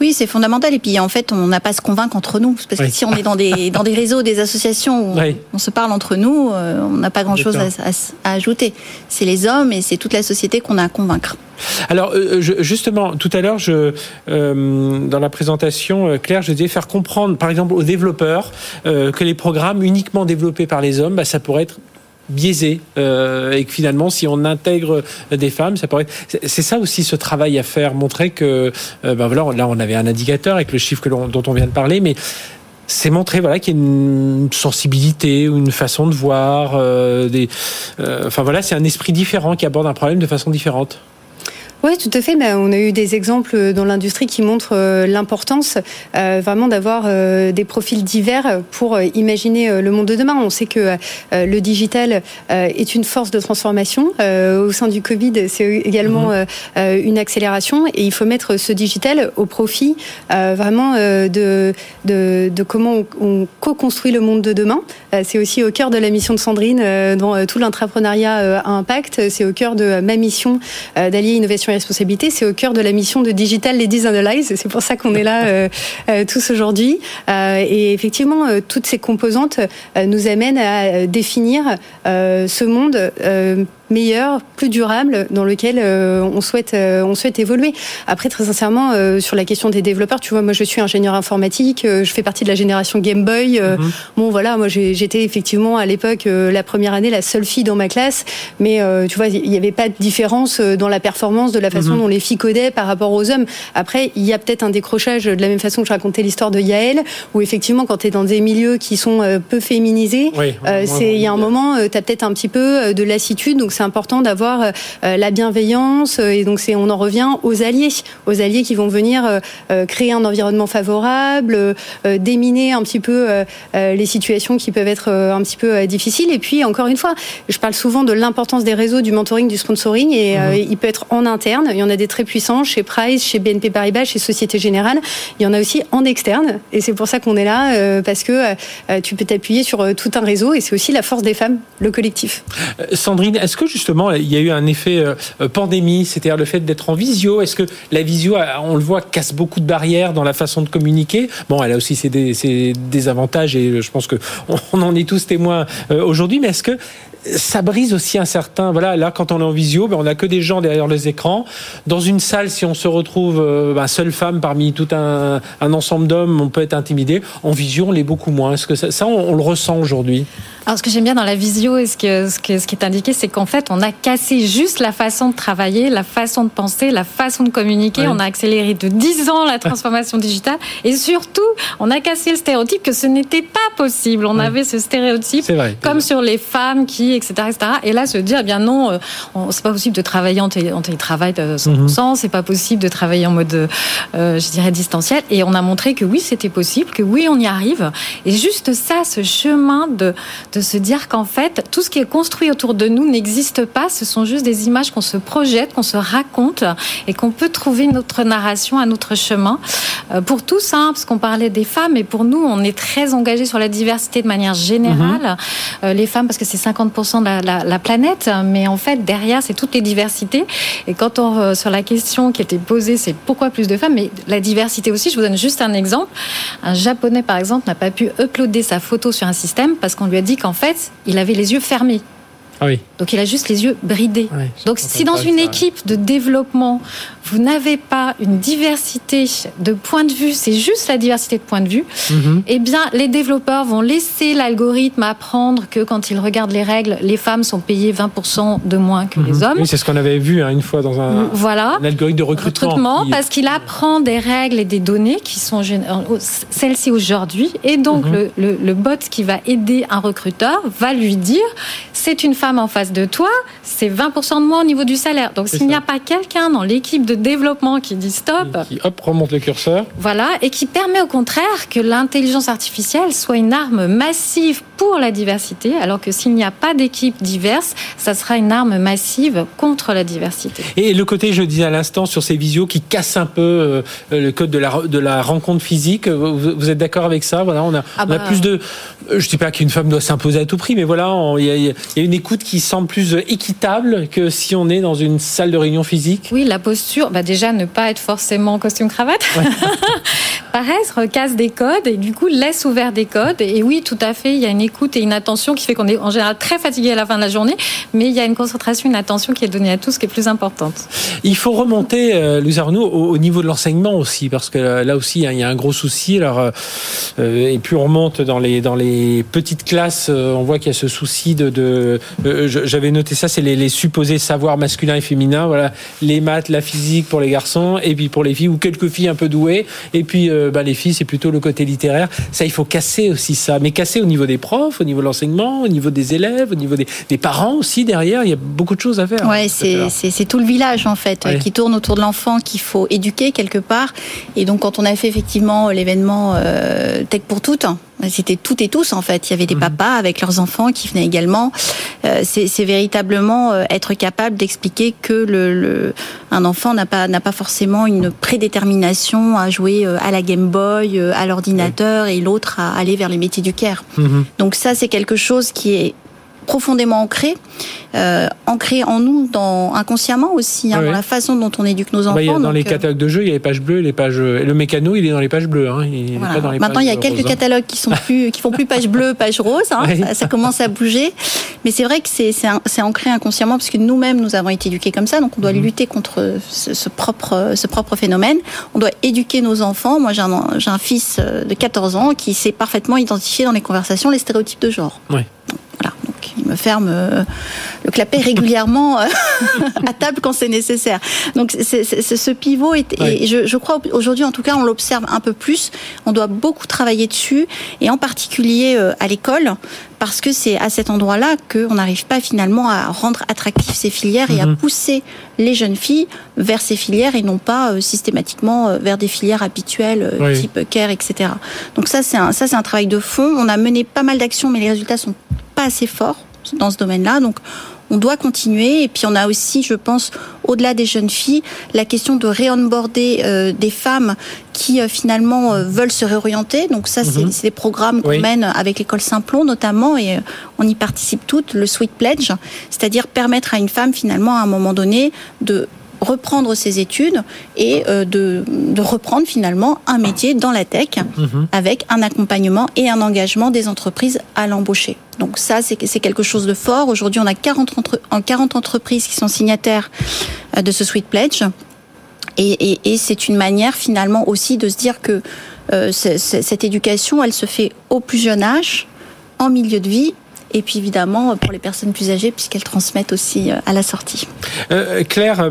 Oui, c'est fondamental. Et puis, en fait, on n'a pas à se convaincre entre nous. Parce que si on est dans des, dans des réseaux, des associations où on se parle entre nous, on n'a pas grand-chose à, à, ajouter. C'est les hommes et c'est toute la société qu'on a à convaincre. Alors euh, justement, tout à l'heure, je, euh, dans la présentation, euh, Claire, je disais faire comprendre, par exemple, aux développeurs que les programmes uniquement développés par les hommes, bah, ça pourrait être biaisé et que finalement si on intègre des femmes ça pourrait c'est ça aussi ce travail à faire montrer que ben voilà là on avait un indicateur avec le chiffre que dont on vient de parler mais c'est montrer voilà qu'il y a une sensibilité ou une façon de voir des enfin voilà c'est un esprit différent qui aborde un problème de façon différente oui, tout à fait. On a eu des exemples dans l'industrie qui montrent euh, l'importance euh, vraiment d'avoir euh, des profils divers pour imaginer le monde de demain. On sait que le digital est une force de transformation. Au sein du Covid, c'est également mhm. une accélération et il faut mettre ce digital au profit vraiment de, de, de comment on, co-construit le monde de demain. C'est aussi au cœur de la mission de Sandrine dans tout l'entrepreneuriat à impact. C'est au cœur de ma mission d'allier innovation responsabilité, c'est au cœur de la mission de Digital Ladies Analyze. C'est pour ça qu'on est là euh, euh, tous aujourd'hui. Euh, et effectivement, toutes ces composantes nous amènent à définir ce monde meilleur, plus durable, dans lequel euh, on souhaite euh, on souhaite évoluer. Après, très sincèrement, euh, sur la question des développeurs, tu vois, moi je suis ingénieur informatique, je fais partie de la génération Game Boy. Mhm. Bon, voilà, moi j'étais effectivement à l'époque la première année la seule fille dans ma classe, mais tu vois, il n'y avait pas de différence dans la performance de la façon mhm. dont les filles codaient par rapport aux hommes. Après, il y a peut-être un décrochage de la même façon que je racontais l'histoire de Yael, où effectivement, quand tu es dans des milieux qui sont peu féminisés, c'est il y a un moment, tu as peut-être un petit peu de lassitude, donc c'est important d'avoir euh, la bienveillance euh, et donc c'est on en revient aux alliés, aux alliés qui vont venir euh, créer un environnement favorable, déminer un petit peu les situations qui peuvent être un petit peu difficiles. Et puis encore une fois, je parle souvent de l'importance des réseaux, du mentoring, du sponsoring et mhm. il peut être en interne. Il y en a des très puissants chez Price, chez BNP Paribas, chez Société Générale. Il y en a aussi en externe et c'est pour ça qu'on est là parce que tu peux t'appuyer sur tout un réseau et c'est aussi la force des femmes, le collectif. Sandrine, est-ce que justement, il y a eu un effet euh, pandémie, c'est-à-dire le fait d'être en visio. Est-ce que la visio, on le voit, casse beaucoup de barrières dans la façon de communiquer? Bon, elle a aussi ses, désavantages et je pense qu'on on en est tous témoins euh, aujourd'hui, mais est-ce que ça brise aussi un certain. Voilà, là, quand on est en visio, ben, on n'a que des gens derrière les écrans. Dans une salle, si on se retrouve euh, ben, seule femme parmi tout un, ensemble d'hommes, on peut être intimidé. En visio, on l'est beaucoup moins. Est-ce que ça, on le ressent aujourd'hui? Alors, ce que j'aime bien dans la visio et ce, que, ce, qui est indiqué, c'est qu'en fait, on a cassé juste la façon de travailler, la façon de penser, la façon de communiquer. On a accéléré de 10 ans la transformation digitale. Et surtout, on a cassé le stéréotype que ce n'était pas possible. On avait ce stéréotype, comme sur les femmes qui, etc., etc. Et là, se dire, eh bien non, euh, c'est pas possible de travailler en, télétravail de 100%, mhm. c'est pas possible de travailler en mode, euh, je dirais, distanciel. Et on a montré que oui, c'était possible, que oui, on y arrive. Et juste ça, ce chemin de de se dire qu'en fait, tout ce qui est construit autour de nous n'existe pas. Ce sont juste des images qu'on se projette, qu'on se raconte et qu'on peut trouver notre narration à notre chemin. Euh, pour tous, hein, parce qu'on parlait des femmes, et pour nous, on est très engagés sur la diversité de manière générale. Mhm. Euh, les femmes, parce que c'est 50% de la, la, planète, mais en fait, derrière, c'est toutes les diversités. Et quand on, euh, sur la question qui était posée, c'est pourquoi plus de femmes, mais la diversité aussi, je vous donne juste un exemple. Un japonais, par exemple, n'a pas pu uploader sa photo sur un système parce qu'on lui a dit qu'en fait, il avait les yeux fermés. Ah oui. Donc il a juste les yeux bridés. Donc si dans une équipe de développement, vous n'avez pas une diversité de points de vue, c'est juste la diversité de points de vue, mhm. eh bien les développeurs vont laisser l'algorithme apprendre que quand ils regardent les règles, les femmes sont payées 20% de moins que les mhm. hommes. Oui, c'est ce qu'on avait vu hein, une fois dans un, voilà. algorithme de recrutement. Parce qu'il apprend des règles et des données qui sont celles-ci aujourd'hui. Et donc mhm. le, le bot qui va aider un recruteur va lui dire, c'est une femme en face de toi, c'est 20% de moins au niveau du salaire. Donc s'il n'y a pas quelqu'un dans l'équipe de développement qui dit stop, qui hop remonte le curseur, voilà, et qui permet au contraire que l'intelligence artificielle soit une arme massive pour la diversité, alors que s'il n'y a pas d'équipe diverse, ça sera une arme massive contre la diversité. Et le côté, je disais à l'instant, sur ces visios qui cassent un peu euh, le code de la, de la rencontre physique, vous, êtes d'accord avec ça? Voilà, on a, ah on a bah. plus de, je ne dis pas qu'une femme doit s'imposer à tout prix, mais voilà, il y, y, a une écoute qui semble plus équitable que si on est dans une salle de réunion physique? Oui, la posture, bah déjà ne pas être forcément en costume cravate. Pareil, recasse des codes et du coup laisse ouvert des codes. Et oui, tout à fait, il y a une écoute et une attention qui fait qu'on est en général très fatigué à la fin de la journée, mais il y a une concentration, une attention qui est donnée à tous qui est plus importante. Il faut remonter, euh, Louis Arnaud, au, niveau de l'enseignement aussi, parce que euh, là aussi, hein, il y a un gros souci. Alors, euh, et puis on remonte dans les, dans les petites classes, on voit qu'il y a ce souci de, de j'avais noté ça, c'est les, supposés savoirs masculins et féminins. Voilà, les maths, la physique pour les garçons, et puis pour les filles ou quelques filles un peu douées. Et puis euh, bah, les filles, c'est plutôt le côté littéraire. Ça, il faut casser aussi ça, mais casser au niveau des profs, au niveau de l'enseignement, au niveau des élèves, au niveau des, parents aussi derrière. Il y a beaucoup de choses à faire. Ouais, c'est tout le village en fait qui tourne autour de l'enfant qu'il faut éduquer quelque part. Et donc quand on a fait effectivement l'événement euh, Tech pour toutes c'était toutes et tous en fait. Il y avait des mhm. papas avec leurs enfants qui venaient également. Euh, c'est véritablement euh, être capable d'expliquer que le, un enfant n'a pas n'a pas forcément une prédétermination à jouer euh, à la Game Boy, à l'ordinateur et l'autre à aller vers les métiers du care. Mhm. Donc ça c'est quelque chose qui est profondément ancré, euh, ancré en nous, dans, inconsciemment aussi, hein, dans la façon dont on éduque nos enfants. dans les euh, catalogues de jeux, il y a les pages bleues, les pages. Le mécano, il est dans les pages bleues. Hein, Maintenant, il y a quelques hein. catalogues qui sont plus, qui font plus page bleue, page rose. Ça, commence à bouger, mais c'est vrai que c'est ancré inconsciemment parce que nous-mêmes, nous avons été éduqués comme ça, donc on doit mhm. lutter contre ce, propre, ce propre phénomène. On doit éduquer nos enfants. Moi, j'ai un, un, fils de 14 ans qui sait parfaitement identifier dans les conversations les stéréotypes de genre. Il me ferme euh, le clapet régulièrement euh, à table quand c'est nécessaire. Donc ce pivot est, et je, je, crois aujourd'hui en tout cas on l'observe un peu plus. On doit beaucoup travailler dessus et en particulier euh, à l'école parce que c'est à cet endroit-là qu'on n'arrive pas finalement à rendre attractifs ces filières et à mhm. pousser les jeunes filles vers ces filières et non pas systématiquement vers des filières habituelles type care, etc. Donc ça c'est un, ça c'est un travail de fond. On a mené pas mal d'actions mais les résultats sont pas assez fort dans ce domaine-là. Donc, on doit continuer. Et puis, on a aussi, je pense, au-delà des jeunes filles, la question de réonboarder euh, des femmes qui euh, finalement euh, veulent se réorienter. Donc ça, c'est mhm. des programmes qu'on mène avec l'école Simplon notamment, et on y participe toutes, le Sweet Pledge, c'est-à-dire permettre à une femme finalement à un moment donné de reprendre ses études et euh, de, reprendre finalement un métier dans la tech mhm. avec un accompagnement et un engagement des entreprises à l'embaucher. Donc ça, c'est quelque chose de fort. Aujourd'hui, on a 40, entre, 40 entreprises qui sont signataires euh, de ce Sweet Pledge. Et, c'est une manière finalement aussi de se dire que euh, cette éducation, elle se fait au plus jeune âge, en milieu de vie et puis évidemment pour les personnes plus âgées puisqu'elles transmettent aussi à la sortie. Claire,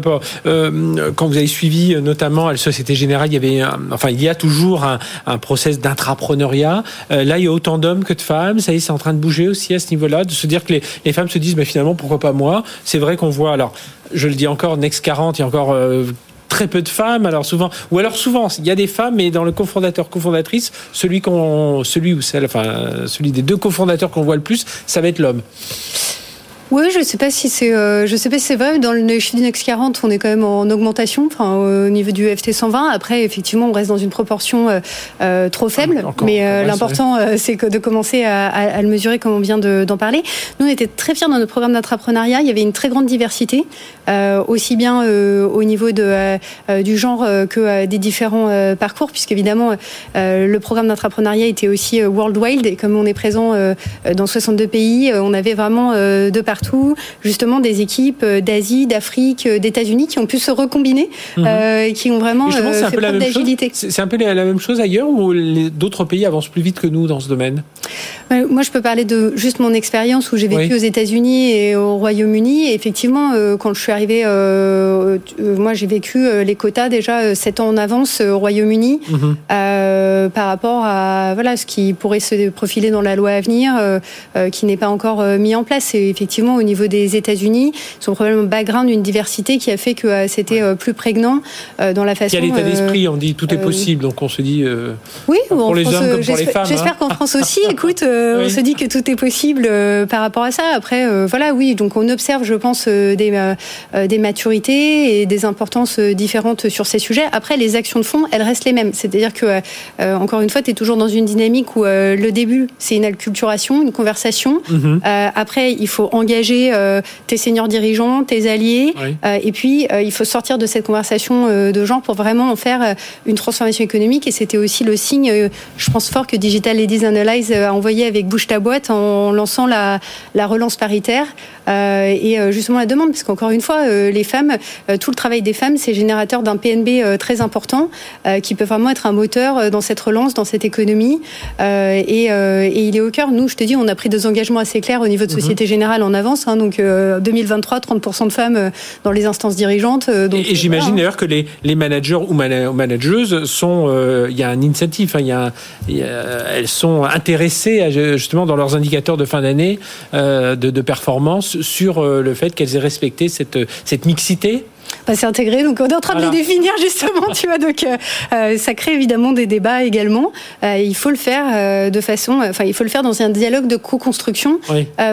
quand vous avez suivi notamment à la Société Générale, il y avait, enfin il y a toujours un, un process d'intrapreneuriat. là, il y a autant d'hommes que de femmes. Ça y est, c'est en train de bouger aussi à ce niveau-là, de se dire que les, les femmes se disent, mais finalement, pourquoi pas moi? C'est vrai qu'on voit, alors, je le dis encore, Next 40, il y a encore très peu de femmes. Alors souvent, ou alors souvent, il y a des femmes, mais dans le cofondateur, cofondatrice, celui qu'on, celui ou celle, enfin, celui des deux cofondateurs qu'on voit le plus, ça va être l'homme. Oui, je sais pas si c'est, euh, je sais pas si c'est vrai. Dans le chez Next 40, on est quand même en augmentation, enfin au niveau du FT 120. Après, effectivement, on reste dans une proportion euh, euh trop faible, mais euh, l'important, c'est que de commencer à, à, le mesurer, comme on vient d'en parler. Nous, on était très fiers dans notre programme d'entrepreneuriat. Il y avait une très grande diversité, aussi bien au niveau de du genre que des différents parcours, puisqu'évidemment, le programme d'entrepreneuriat était aussi worldwide et comme on est présent dans 62 pays, on avait vraiment deux parties tout justement des équipes euh, d'Asie, d'Afrique, euh, d'États-Unis qui ont pu se recombiner, euh, qui ont vraiment fait preuve d'agilité. C'est un peu la même chose ailleurs ou d'autres pays avancent plus vite que nous dans ce domaine? Moi, je peux parler de juste mon expérience où j'ai vécu aux États-Unis et au Royaume-Uni. Effectivement, quand je suis arrivée, moi, j'ai vécu les quotas déjà sept ans en avance au Royaume-Uni mhm. par rapport à voilà ce qui pourrait se profiler dans la loi à venir, qui n'est pas encore mis en place. Et effectivement au niveau des États-Unis, son probablement background, une diversité qui a fait que euh, c'était euh, plus prégnant euh, dans la façon. Il y a l'état d'esprit, on dit tout est possible, donc on se dit. oui, pour les hommes comme pour les femmes. J'espère hein. qu'en France aussi, écoute, on se dit que tout est possible par rapport à ça. Après, voilà, oui, donc on observe, je pense, des, des maturités et des importances différentes sur ces sujets. Après, les actions de fond, elles restent les mêmes. C'est-à-dire que, encore une fois, tu es toujours dans une dynamique où le début, c'est une acculturation, une conversation. Mm-hmm. après, il faut engager euh, tes seniors dirigeants, tes alliés. Euh, et puis, euh, il faut sortir de cette conversation de genre pour vraiment en faire une transformation économique. Et c'était aussi le signe, je pense fort, que Digital Ladies Analyze a envoyé avec Bouche ta boîte en lançant la, la relance paritaire et justement la demande. Parce qu'encore une fois, les femmes, tout le travail des femmes, c'est générateur d'un PNB très important qui peut vraiment être un moteur dans cette relance, dans cette économie. Et, et, il est au cœur. Nous, je te dis, on a pris des engagements assez clairs au niveau de mhm. Société Générale en avance. Hein, donc 2023, euh, 30% de femmes euh, dans les instances dirigeantes. Euh, donc, et, j'imagine d'ailleurs que les, les, managers ou manageuses sont, il y a un incentive, hein, y a, elles sont intéressées justement dans leurs indicateurs de fin d'année de, de, performance sur le fait qu'elles aient respecté cette, cette mixité bah, c'est intégré. Donc on est en train de les définir justement, tu vois. Donc euh, euh, ça crée évidemment des débats également. Euh, il faut le faire de façon, enfin il faut le faire dans un dialogue de co-construction.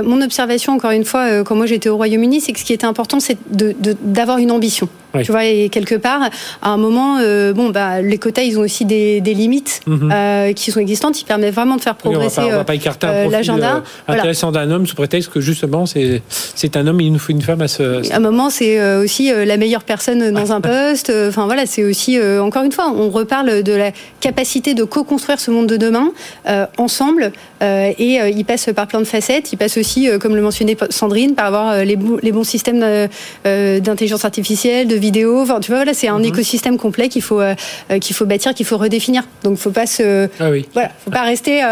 mon observation, encore une fois, quand moi j'étais au Royaume-Uni, c'est que ce qui était important, c'est d'avoir de, une ambition. Tu vois, et quelque part, à un moment, bon, bah, les quotas, ils ont aussi des, des limites mhm. qui sont existantes. Ils permettent vraiment de faire progresser l'agenda. intéressant d'un homme sous prétexte que justement, c'est un homme, il nous faut une femme à ce. À un moment, c'est aussi la meilleure personne dans un poste. Enfin voilà, c'est aussi euh, encore une fois, on reparle de la capacité de co-construire ce monde de demain euh, ensemble. Euh, et il passe par plein de facettes. Il passe aussi, comme le mentionnait Sandrine, par avoir les, les bons systèmes d'intelligence artificielle, de vidéo. Enfin, tu vois, voilà, c'est un mhm. écosystème complet qu'il faut qu'il faut bâtir, qu'il faut redéfinir. Donc, faut pas se, ah oui. voilà, faut pas rester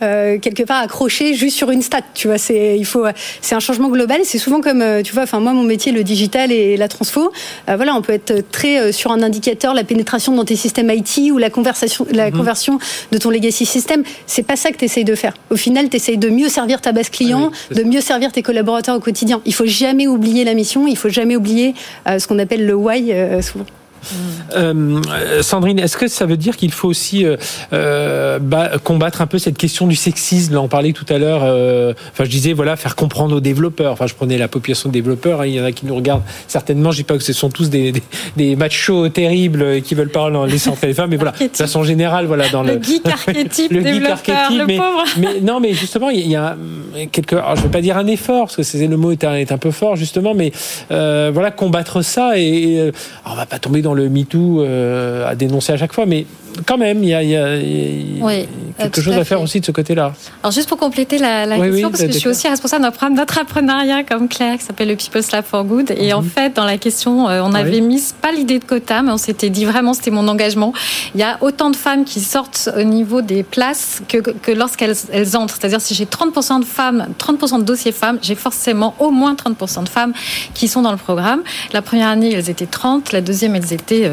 quelque part accroché juste sur une stat. Tu vois, c'est il faut, c'est un changement global. C'est souvent comme, tu vois, enfin moi mon métier, le digital et la transfo. Euh, voilà, on peut être très euh, sur un indicateur, la pénétration dans tes systèmes IT ou la conversation, la mhm. conversion de ton legacy system. C'est pas ça que tu essayes de faire. Au final, tu essayes de mieux servir ta base client, ah de mieux servir tes collaborateurs au quotidien. Il faut jamais oublier la mission, il faut jamais oublier euh, ce qu'on appelle le why souvent. Euh, Sandrine, est-ce que ça veut dire qu'il faut aussi euh, euh combattre un peu cette question du sexisme? On parlait tout à l'heure. Euh, enfin, je disais voilà, faire comprendre aux développeurs. Enfin, je prenais la population de développeurs. Hein, il y en a qui nous regardent certainement. Je dis pas que ce sont tous des, des, des machos terribles qui veulent pas laisser entrer les femmes, mais voilà, de façon générale, voilà, dans le, le geek archétype, le geek archétype, le mais, pauvre. mais non, mais justement, il y a quelque, alors, je vais pas dire un effort parce que c'est le mot est un, est un, peu fort justement, mais voilà, combattre ça et, et on va pas tomber dans le MeToo euh, à dénoncer à chaque fois, mais quand même, il y a, quelque chose à, faire aussi de ce côté-là. Alors juste pour compléter la, question, parce que je suis aussi responsable d'un programme d'entrepreneuriat comme Claire qui s'appelle le People's Lab for Good. Et en mhm. fait, dans la question, euh, on avait mis pas l'idée de quota, mais on s'était dit vraiment, c'était mon engagement. Il y a autant de femmes qui sortent au niveau des places que, que lorsqu'elles elles entrent. C'est-à-dire si j'ai 30% de femmes, 30% de dossiers femmes, j'ai forcément au moins 30% de femmes qui sont dans le programme. La première année, elles étaient 30, la deuxième, elles étaient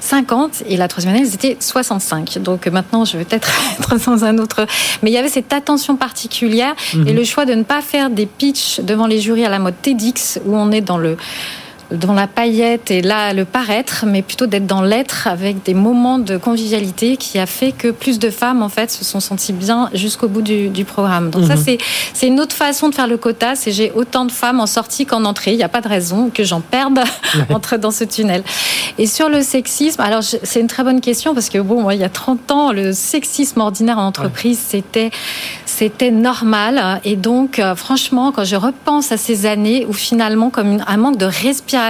50, euh, et la troisième année, elles étaient 65. Donc maintenant, je vais peut-être être dans un autre. Mais il y avait cette attention particulière et mhm. le choix de ne pas faire des pitchs devant les jurys à la mode TEDx où on est dans le dans la paillette et là le paraître, mais plutôt d'être dans l'être avec des moments de convivialité qui a fait que plus de femmes en fait se sont senties bien jusqu'au bout du, du, programme. Donc ça mhm. c'est c'est une autre façon de faire le quota, c'est j'ai autant de femmes en sortie qu'en entrée. Il n'y a pas de raison que j'en perde entre dans ce tunnel. Et sur le sexisme, alors c'est une très bonne question parce que bon, moi, il y a 30 ans, le sexisme ordinaire en entreprise, c'était c'était normal. Et donc, euh, franchement, quand je repense à ces années où finalement, comme un manque de respiration,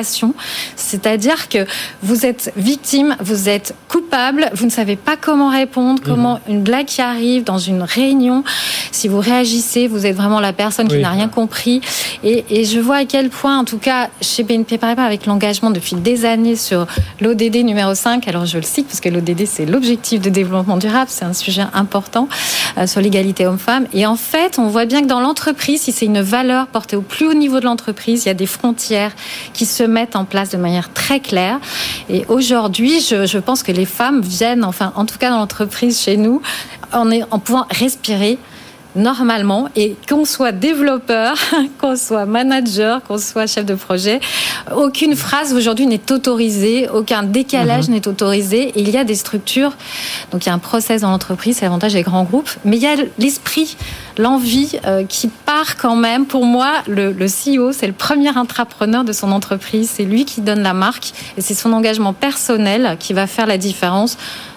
c'est-à-dire que vous êtes victime, vous êtes coupable, vous ne savez pas comment répondre, mhm. comment une blague qui arrive dans une réunion, si vous réagissez, vous êtes vraiment la personne qui n'a rien compris. Et, et, je vois à quel point, en tout cas, chez BNP Paribas, avec l'engagement depuis des années sur l'ODD numéro 5, alors je le cite parce que l'ODD, c'est l'objectif de développement durable, c'est un sujet important euh, sur l'égalité homme-femme et en fait, on voit bien que dans l'entreprise, si c'est une valeur portée au plus haut niveau de l'entreprise, il y a des frontières qui se mettent en place de manière très claire. Et aujourd'hui, je, je pense que les femmes viennent, enfin, en tout cas dans l'entreprise chez nous, en, en pouvant respirer normalement et qu'on soit développeur, qu'on soit manager, qu'on soit chef de projet, aucune phrase aujourd'hui n'est autorisée, aucun décalage mhm. n'est autorisé. il y a des structures, donc il y a un process dans l'entreprise, c'est l'avantage des grands groupes, mais il y a l'esprit, l'envie euh, qui part quand même. Pour moi, le, le CEO, c'est le premier entrepreneur de son entreprise, c'est lui qui donne la marque et c'est son engagement personnel qui va faire la différence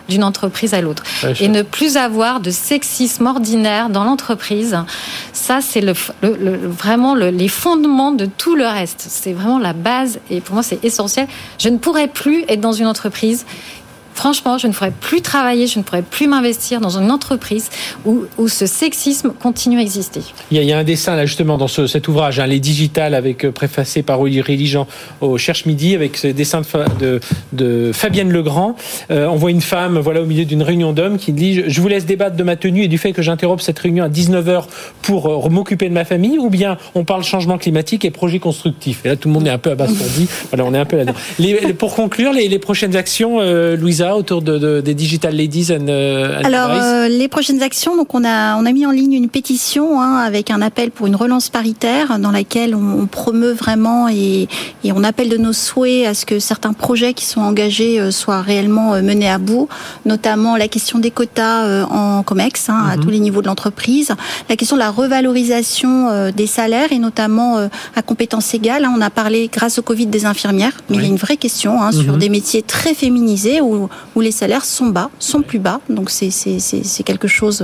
d'une entreprise à l'autre. et ne plus avoir de sexisme ordinaire dans l'entreprise, ça c'est le, vraiment les fondements de tout le reste. C'est vraiment la base et pour moi c'est essentiel. Je ne pourrais plus être dans une entreprise franchement, je ne pourrais plus travailler, je ne pourrais plus m'investir dans une entreprise où, où, ce sexisme continue à exister. Il y a, un dessin là justement dans cet ouvrage, hein, les digitales, avec euh, préfacé par Olivier Réligeant au Cherche Midi, avec ce dessin de, Fabienne Legrand. Euh, on voit une femme, voilà, au milieu d'une réunion d'hommes, qui dit je vous laisse débattre de ma tenue et du fait que j'interromps cette réunion à 19h pour euh, m'occuper de ma famille, ou bien on parle changement climatique et projet constructif. Et là, tout le monde est un peu abasourdi. voilà, on est un peu là-dedans. pour conclure, les, les prochaines actions, Louisa? Autour de, des Digital Ladies and, euh, Alors, euh, les prochaines actions, donc on a, on a mis en ligne une pétition hein, avec un appel pour une relance paritaire dans laquelle on, promeut vraiment et, et, on appelle de nos souhaits à ce que certains projets qui sont engagés euh, soient réellement menés à bout, notamment la question des quotas en COMEX hein, à mhm. tous les niveaux de l'entreprise, la question de la revalorisation des salaires et notamment à compétences égales. Hein. on a parlé grâce au Covid des infirmières, mais il y a une vraie question hein, sur mhm. des métiers très féminisés où où les salaires sont bas, sont plus bas. Donc c'est quelque chose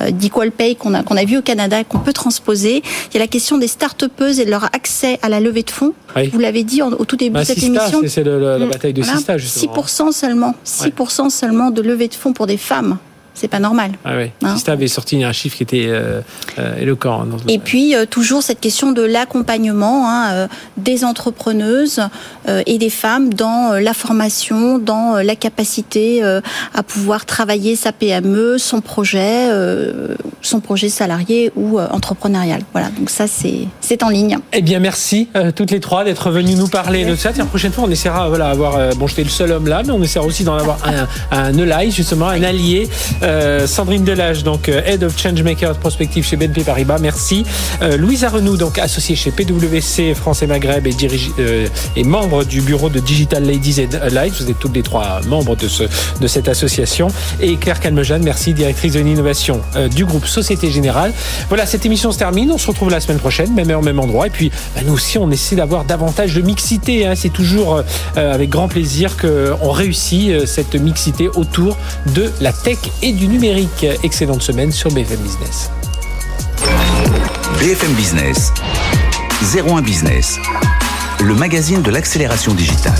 euh, d'equal pay qu'on a, qu'on a vu au Canada et qu'on peut transposer. Il y a la question des start-upeuses et de leur accès à la levée de fonds. Vous l'avez dit au tout début bah, de cette émission. C'est la mm. bataille de Sista, justement. 6% seulement, 6% seulement de levée de fonds pour des femmes c'est pas normal. Ah oui. Hein avait sorti un chiffre qui était euh, euh, éloquent. Hein, et puis euh, toujours cette question de l'accompagnement hein, des entrepreneuses et des femmes dans la formation, dans la capacité à pouvoir travailler sa PME, son projet, son projet salarié ou entrepreneurial. Voilà. Donc ça c'est en ligne. Eh bien merci toutes les trois d'être venues nous parler de ça. la prochaine fois on essaiera voilà avoir bon j'étais le seul homme là mais on essaiera aussi d'en avoir un un ally justement un allié. Euh, Sandrine Delage, donc euh, Head of Changemaker Prospective chez BNP Paribas, merci. Euh, Louisa Renou, donc associée chez PwC France et Maghreb et, dirige, et membre du bureau de Digital Ladies and Life. Vous êtes toutes les trois membres de, ce, de cette association. Et Claire Calmejane, merci, directrice de l'innovation du groupe Société Générale. Voilà, cette émission se termine. On se retrouve la semaine prochaine, même heure, même endroit. Et puis, bah, nous aussi, on essaie d'avoir davantage de mixité. Hein. C'est toujours avec grand plaisir qu'on réussit cette mixité autour de la tech et du du numérique. Excellente semaine sur BFM Business. BFM Business, 01 Business, le magazine de l'accélération digitale.